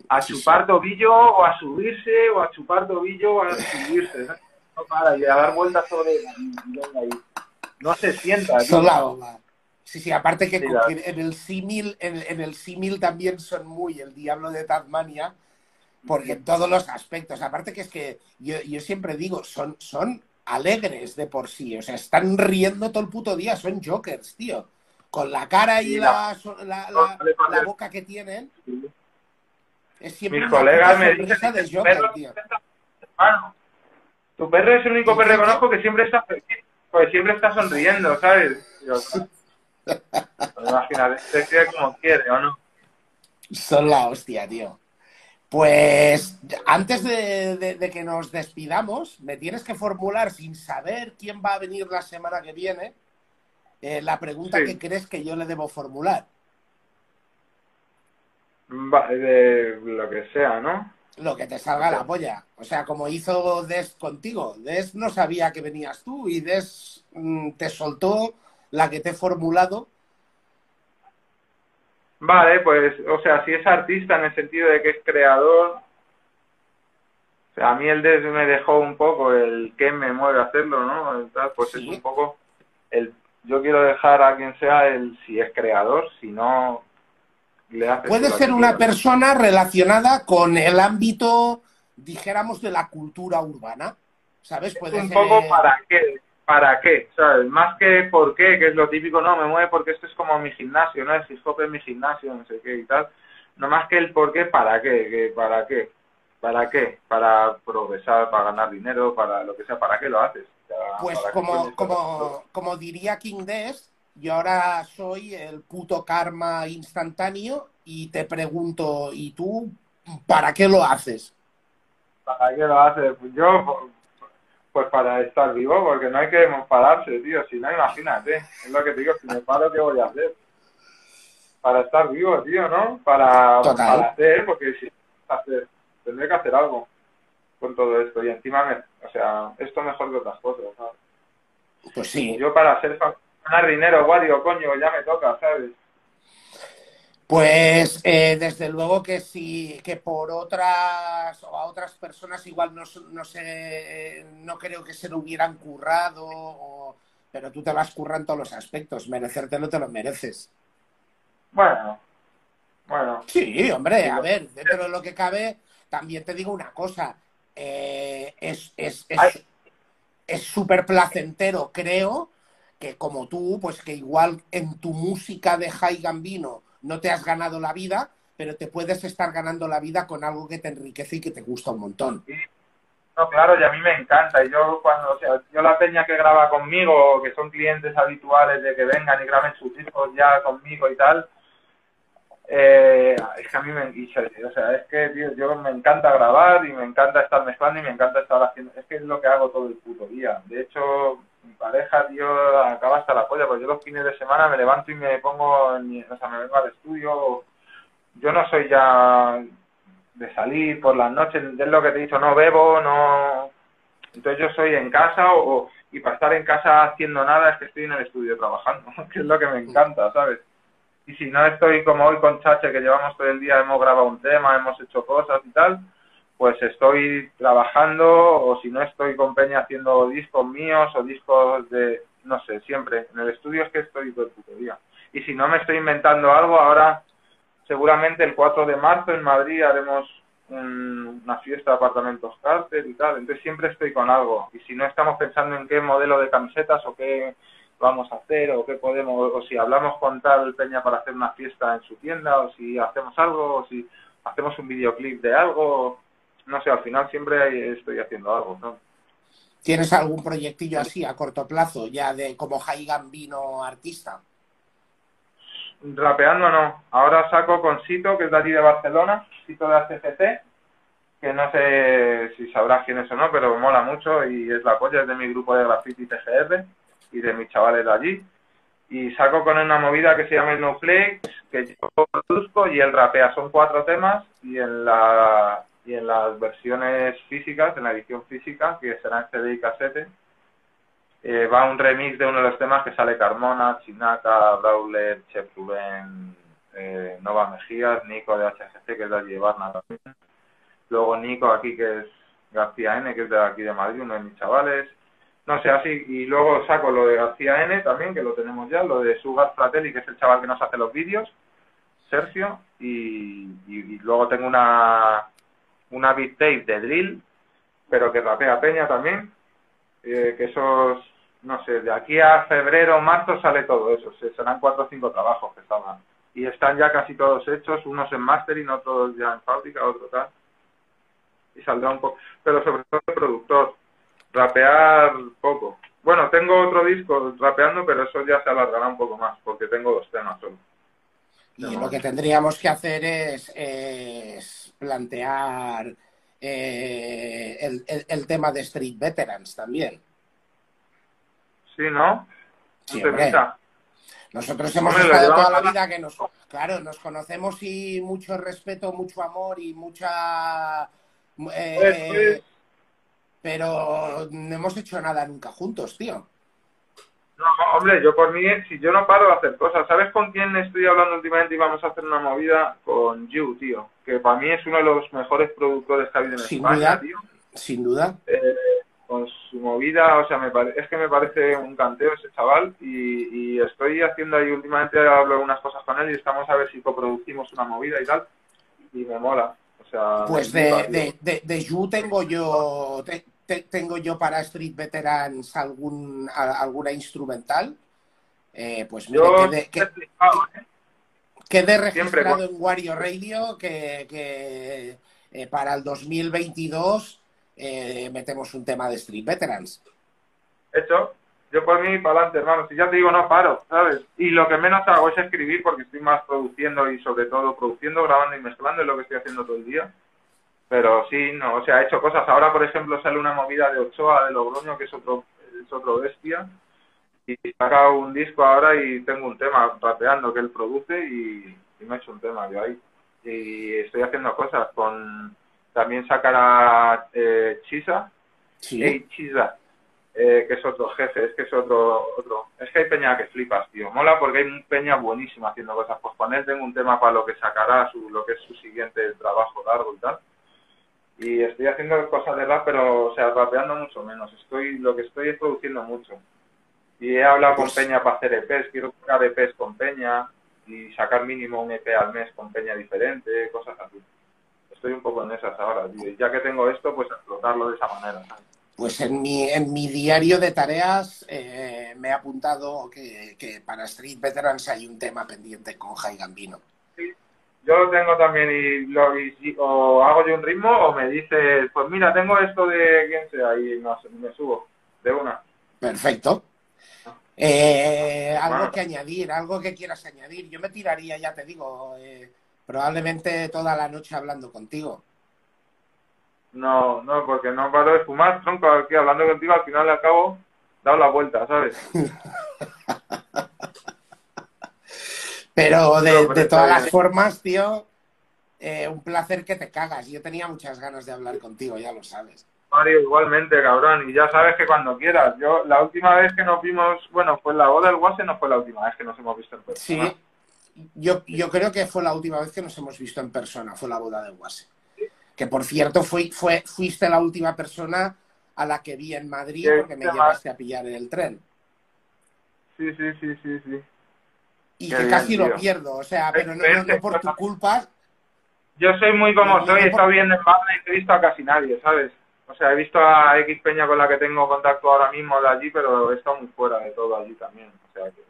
A chupar tobillo o a subirse, o a chupar tobillo o a subirse. No para, y a dar vueltas sobre. No se sienta. Tío. Sí, sí, aparte que en el símil, en, el símil también son muy el diablo de Tasmania, porque en todos los aspectos, aparte que es que yo, yo siempre digo, son, son alegres de por sí, o sea, están riendo todo el puto día, son jokers, tío. Con la cara y la, la, la, boca que tienen. Es siempre Mis colegas me dicen de Joker, tío. tu perro es el único perro que conozco que siempre está porque siempre está sonriendo, ¿sabes? [LAUGHS] imagínate, se como quiere, ¿o no? Son la hostia, tío. Pues antes de, que nos despidamos, me tienes que formular, sin saber quién va a venir la semana que viene, eh, la pregunta que crees que yo le debo formular. de lo que sea, ¿no? Lo que te salga la polla. O sea, como hizo Des contigo. Des no sabía que venías tú y Des mm, te soltó la que te he formulado Vale, pues, o sea, si es artista en el sentido de que es creador, o sea, a mí el des me dejó un poco el que me mueve a hacerlo, ¿no? Pues es un poco el yo quiero dejar a quien sea el si es creador, si no le hace Puede ser una persona relacionada con el ámbito, dijéramos, de la cultura urbana, ¿sabes? Puede un poco para qué ¿para qué? ¿Sabes? Más que por qué, que es lo típico, no, me mueve porque esto es como mi gimnasio, ¿no? El hip hop es mi gimnasio, no sé qué y tal. No más que el por qué, ¿para qué? Que ¿Para qué? ¿Para qué? Para progresar, para ganar dinero, para lo que sea, ¿para qué lo haces? pues como, como, como diría King Des, yo ahora soy el puto karma instantáneo y te pregunto, ¿y tú para qué lo haces? ¿Para qué lo haces? Pues yo Pues para estar vivo, porque no hay que pararse, tío. Si no, imagínate. Es lo que te digo, si me paro, ¿qué voy a hacer? Para estar vivo, tío, ¿no? Para, para hacer, porque si hacer, tendré que hacer algo con todo esto. Y encima, me, o sea, esto mejor que otras cosas, ¿sabes? Pues sí. Yo para ser ganar dinero, Wario, coño, ya me toca, ¿sabes? Pues eh, desde luego que sí, que por otras o a otras personas igual no, no sé, no creo que se lo hubieran currado, pero tú te vas currando todos los aspectos, merecértelo te lo mereces. Bueno, bueno. Sí, hombre, a ver, dentro de lo que cabe, también te digo una cosa, eh, es es, es súper placentero, creo, que como tú, pues que igual en tu música de High Gambino no te has ganado la vida, pero te puedes estar ganando la vida con algo que te enriquece y que te gusta un montón. No, claro, y a mí me encanta. Y yo cuando, o sea, yo la peña que graba conmigo, que son clientes habituales de que vengan y graben sus discos ya conmigo y tal, eh, es que a mí me, o sea, es que yo me encanta grabar y me encanta estar mezclando y me encanta estar haciendo, es que es lo que hago todo el puto día. De hecho, mi pareja, tío, acaba hasta la polla, porque yo los fines de semana me levanto y me pongo, en o sea, me vengo al estudio. Yo no soy ya de salir por las noches, es lo que te he dicho, no bebo, no. Entonces yo soy en casa o, y para estar en casa haciendo nada es que estoy en el estudio trabajando, [LAUGHS] que es lo que me encanta, ¿sabes? Y si no estoy como hoy con Chache, que llevamos todo el día, hemos grabado un tema, hemos hecho cosas y tal, pues estoy trabajando o si no estoy con Peña haciendo discos míos o discos de, no sé, siempre. En el estudio es que estoy todo el puto día. Y si no me estoy inventando algo, ahora seguramente el 4 de marzo en Madrid haremos una fiesta de apartamentos cárcel y tal. Entonces siempre estoy con algo. Y si no estamos pensando en qué modelo de camisetas o qué vamos a hacer o qué podemos, o si hablamos con tal Peña para hacer una fiesta en su tienda o si hacemos algo o si hacemos un videoclip de algo no sé, al final siempre estoy haciendo algo, ¿no? ¿Tienes algún proyectillo así a corto plazo, ya de como Jai Gambino artista? Rapeando no. Ahora saco con Sito, que es de allí de Barcelona, Sito de HCC, que no sé si sabrás quién es o no, pero mola mucho y es la polla, es de mi grupo de graffiti TGR y de mis chavales de allí. Y saco con una movida que se llama Snowflakes, que yo produzco y él rapea. Son cuatro temas y en la y en las versiones físicas, en la edición física, que será en CD y casete, eh, va un remix de uno de los temas que sale Carmona, Chinaka, Brawler, Chef Rubén, eh, Nova Mejías, Nico de HGC, que es de allí Barna también. Luego Nico aquí, que es García N, que es de aquí de Madrid, uno de mis chavales. No sé, así. Y luego saco lo de García N también, que lo tenemos ya, lo de Sugar Fratelli, que es el chaval que nos hace los vídeos, Sergio. y luego tengo una, una beat tape de drill, pero que rapea Peña también, eh, que esos, no sé, de aquí a febrero, marzo sale todo eso, serán cuatro o cinco trabajos que estaban. Y están ya casi todos hechos, unos en mastering, otros ya en fábrica, otro tal. Y saldrá un poco, pero sobre todo el productor, rapear poco. Bueno, tengo otro disco rapeando, pero eso ya se alargará un poco más, porque tengo dos temas solo. Y lo que tendríamos que hacer es plantear eh, el, tema de Street Veterans también. Sí, ¿no? Nosotros hemos estado toda la vida que nos, claro, nos conocemos y mucho respeto, mucho amor y mucha... Eh, pues, pues. pero no hemos hecho nada nunca juntos, tío. No, hombre, yo por mí, si yo no paro de hacer cosas, ¿sabes con quién estoy hablando últimamente y vamos a hacer una movida? Con You, tío, que para mí es uno de los mejores productores que ha habido en Sin España, duda, tío. Sin duda. Eh, con su movida, o sea, me es que me parece un canteo ese chaval y, estoy haciendo ahí últimamente, hablo unas cosas con él y estamos a ver si coproducimos una movida y tal, y me mola. O sea, pues de, de, de, de, You tengo yo, tengo yo para Street Veterans algún, alguna instrumental. Eh, pues mire, quedé, registrado en Wario Radio que, eh, para el 2022 eh, metemos un tema de Street Veterans. Hecho, yo por mí para adelante, hermano. Si ya te digo, no paro, ¿sabes? Y lo que menos hago es escribir porque estoy más produciendo y sobre todo produciendo, grabando y mezclando, es lo que estoy haciendo todo el día Pero sí, no, o sea, ha hecho cosas. Ahora, por ejemplo, sale una movida de Ochoa de Logroño, que es otro, es otro bestia. Y saca un disco ahora y tengo un tema rapeando que él produce y, y me ha hecho un tema yo ahí. Y estoy haciendo cosas con... También sacará eh, Chisa. Sí. Ey, Chisa. eh, que es otro jefe, es que es otro, otro. Es que hay peña que flipas, tío. Mola porque hay peña buenísima haciendo cosas. Pues con él tengo un tema para lo que sacará, su, lo que es su siguiente trabajo largo y tal. Y estoy haciendo cosas de rap, pero, o sea, rapeando mucho menos. Estoy, lo que estoy es produciendo mucho. Y he hablado Pues- con Peña para hacer EPs, quiero sacar EPs con Peña y sacar mínimo un EP al mes con Peña diferente, cosas así. Estoy un poco en esas ahora, tío. Y ya que tengo esto, pues explotarlo de esa manera, ¿sabes? Pues en mi, en mi diario de tareas eh, me he apuntado que, que para Street Veterans hay un tema pendiente con Jai Gambino. Yo lo tengo también y, lo, y si- o hago yo un ritmo o me dices, pues mira, tengo esto de quien sea y no me subo de una. Perfecto. Eh, algo Bueno. que añadir, algo que quieras añadir. Yo me tiraría, ya te digo, eh, probablemente toda la noche hablando contigo. No, no, porque no paro de fumar, tronco, aquí hablando contigo, al final le acabo dado la vuelta, ¿sabes? [LAUGHS] Pero de, No, todas las formas, tío, eh, un placer que te cagas. Yo tenía muchas ganas de hablar contigo, ya lo sabes. Mario, igualmente, cabrón, y ya sabes que cuando quieras. Yo, la última vez que nos vimos, bueno, fue en la boda del Guase, no fue la última vez que nos hemos visto en Sí, persona. yo, yo creo que fue la última vez que nos hemos visto en persona, fue la boda de Guase. Que por cierto, fui, fue, fuiste la última persona a la que vi en Madrid Sí, porque me sí, llevaste a pillar el tren. Sí, sí, sí, sí, sí. Y Qué que bien, casi lo pierdo, o sea, pero no, no- no por tu culpa. Yo soy muy como No, soy, he estado viendo en banda y no he visto a casi nadie, ¿sabes? O sea, he visto a X Peña con la que tengo contacto ahora mismo de allí, pero he estado muy fuera de todo allí también. O sea, que...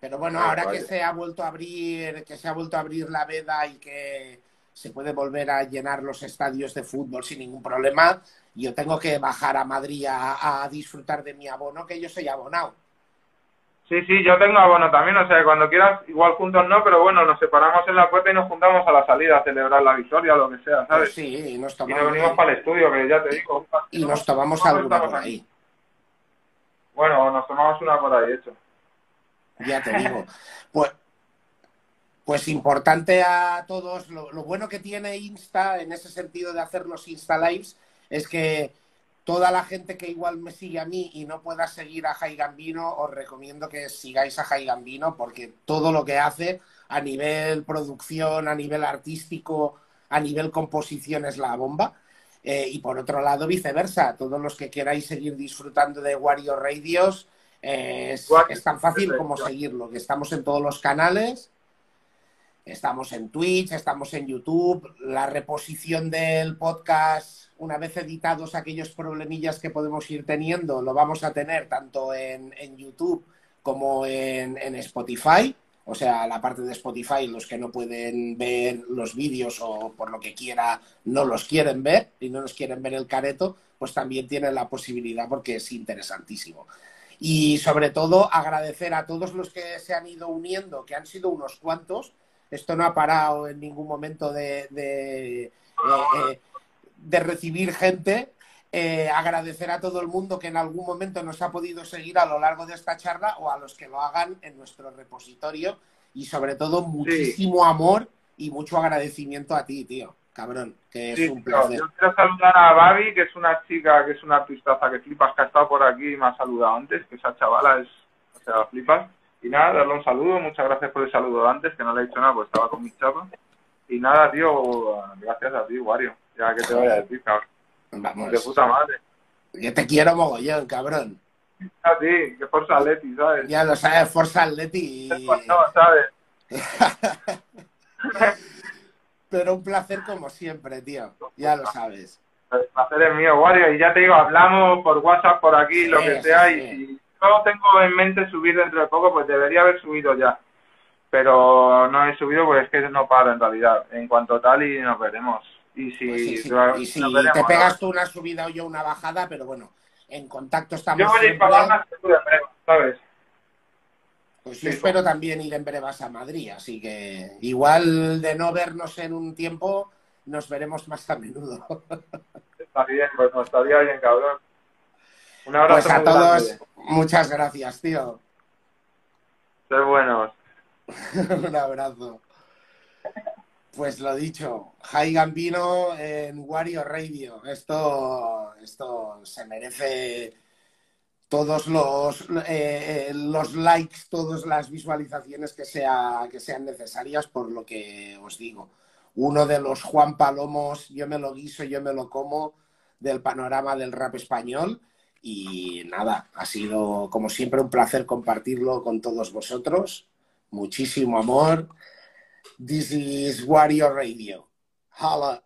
Pero bueno, Ah, ahora que se ha vuelto a abrir, que se ha vuelto a abrir la veda y que se puede volver a llenar los estadios de fútbol sin ningún problema, yo tengo que bajar a Madrid a, a disfrutar de mi abono, que yo soy abonado. Sí, sí, yo tengo abono también, o sea, cuando quieras, igual juntos no, pero bueno, nos separamos en la puerta y nos juntamos a la salida a celebrar la victoria o lo que sea, ¿sabes? Pues sí, y nos y nos tomamos, venimos para el estudio, que ya te digo. y nos tomamos alguna por ahí. Bueno, nos tomamos una por ahí, hecho. Ya te digo. [LAUGHS] Pues, pues importante a todos. Lo, lo bueno que tiene Insta en ese sentido de hacer los Insta Lives es que toda la gente que igual me sigue a mí y no pueda seguir a Jai Gambino, os recomiendo que sigáis a Jai Gambino porque todo lo que hace a nivel producción, a nivel artístico, a nivel composición es la bomba. Eh, y por otro lado, viceversa, todos los que queráis seguir disfrutando de Wario Radios, eh, es, es tan fácil como seguirlo, que estamos en todos los canales, estamos en Twitch, estamos en YouTube, la reposición del podcast, una vez editados aquellos problemillas que podemos ir teniendo, lo vamos a tener tanto en, YouTube como en, en Spotify. O sea, la parte de Spotify, los que no pueden ver los vídeos o por lo que quiera no los quieren ver y no nos quieren ver el careto, pues también tienen la posibilidad porque es interesantísimo. Y sobre todo agradecer a todos los que se han ido uniendo, que han sido unos cuantos. Esto no ha parado en ningún momento de, de, eh, eh, de recibir gente. Eh, agradecer a todo el mundo que en algún momento nos ha podido seguir a lo largo de esta charla o a los que lo hagan en nuestro repositorio y sobre todo muchísimo amor y mucho agradecimiento a ti, tío, cabrón, que es un tío, placer. yo quiero saludar a Babi, que es una chica, que es una artistaza que flipas, que ha estado por aquí y me ha saludado antes, que esa chavala es, o sea, flipas. Y nada, darle un saludo, muchas gracias por el saludo antes, que no le he dicho nada, pues estaba con mis chapas. Y nada, tío, gracias a ti, Wario. Ya que te voy a decir, cabrón. Vamos, De puta madre. yo te quiero mogollón, cabrón. A ti, que Forza Leti, ¿sabes? Ya lo sabes, Forza Atleti. y- [LAUGHS] No, ¿sabes? [LAUGHS] Pero un placer como siempre, tío. Ya lo sabes. El placer es mío, Wario. Y ya te digo, hablamos por WhatsApp, por aquí, lo que sea. sí. Y yo tengo en mente subir dentro de poco, pues debería haber subido ya. Pero no he subido porque es que no paro en realidad. En cuanto tal, y nos veremos. Y si, Pues sí, sí. nos Y si veremos, te ¿no? pegas tú una subida o yo una bajada, pero bueno, en contacto estamos Yo voy a ir siempre. para más que tú de breve, ¿sabes? Pues yo Sí, espero también ir en brevas a Madrid, así que igual de no vernos en un tiempo, nos veremos más a menudo. Está bien, pues no estaría bien, cabrón. Un abrazo Pues a todos, grande. muchas gracias, tío. Ser buenos. [LAUGHS] Un abrazo. Pues lo dicho, Jai Gambino en Wario Radio. Esto, esto se merece todos los, eh, eh, los likes, todas las visualizaciones que, sea, que sean necesarias, por lo que os digo. Uno de los Juan Palomos, yo me lo guiso, yo me lo como, del panorama del rap español. Y nada, ha sido como siempre un placer compartirlo con todos vosotros. Muchísimo amor. This is Wario Radio. Holla.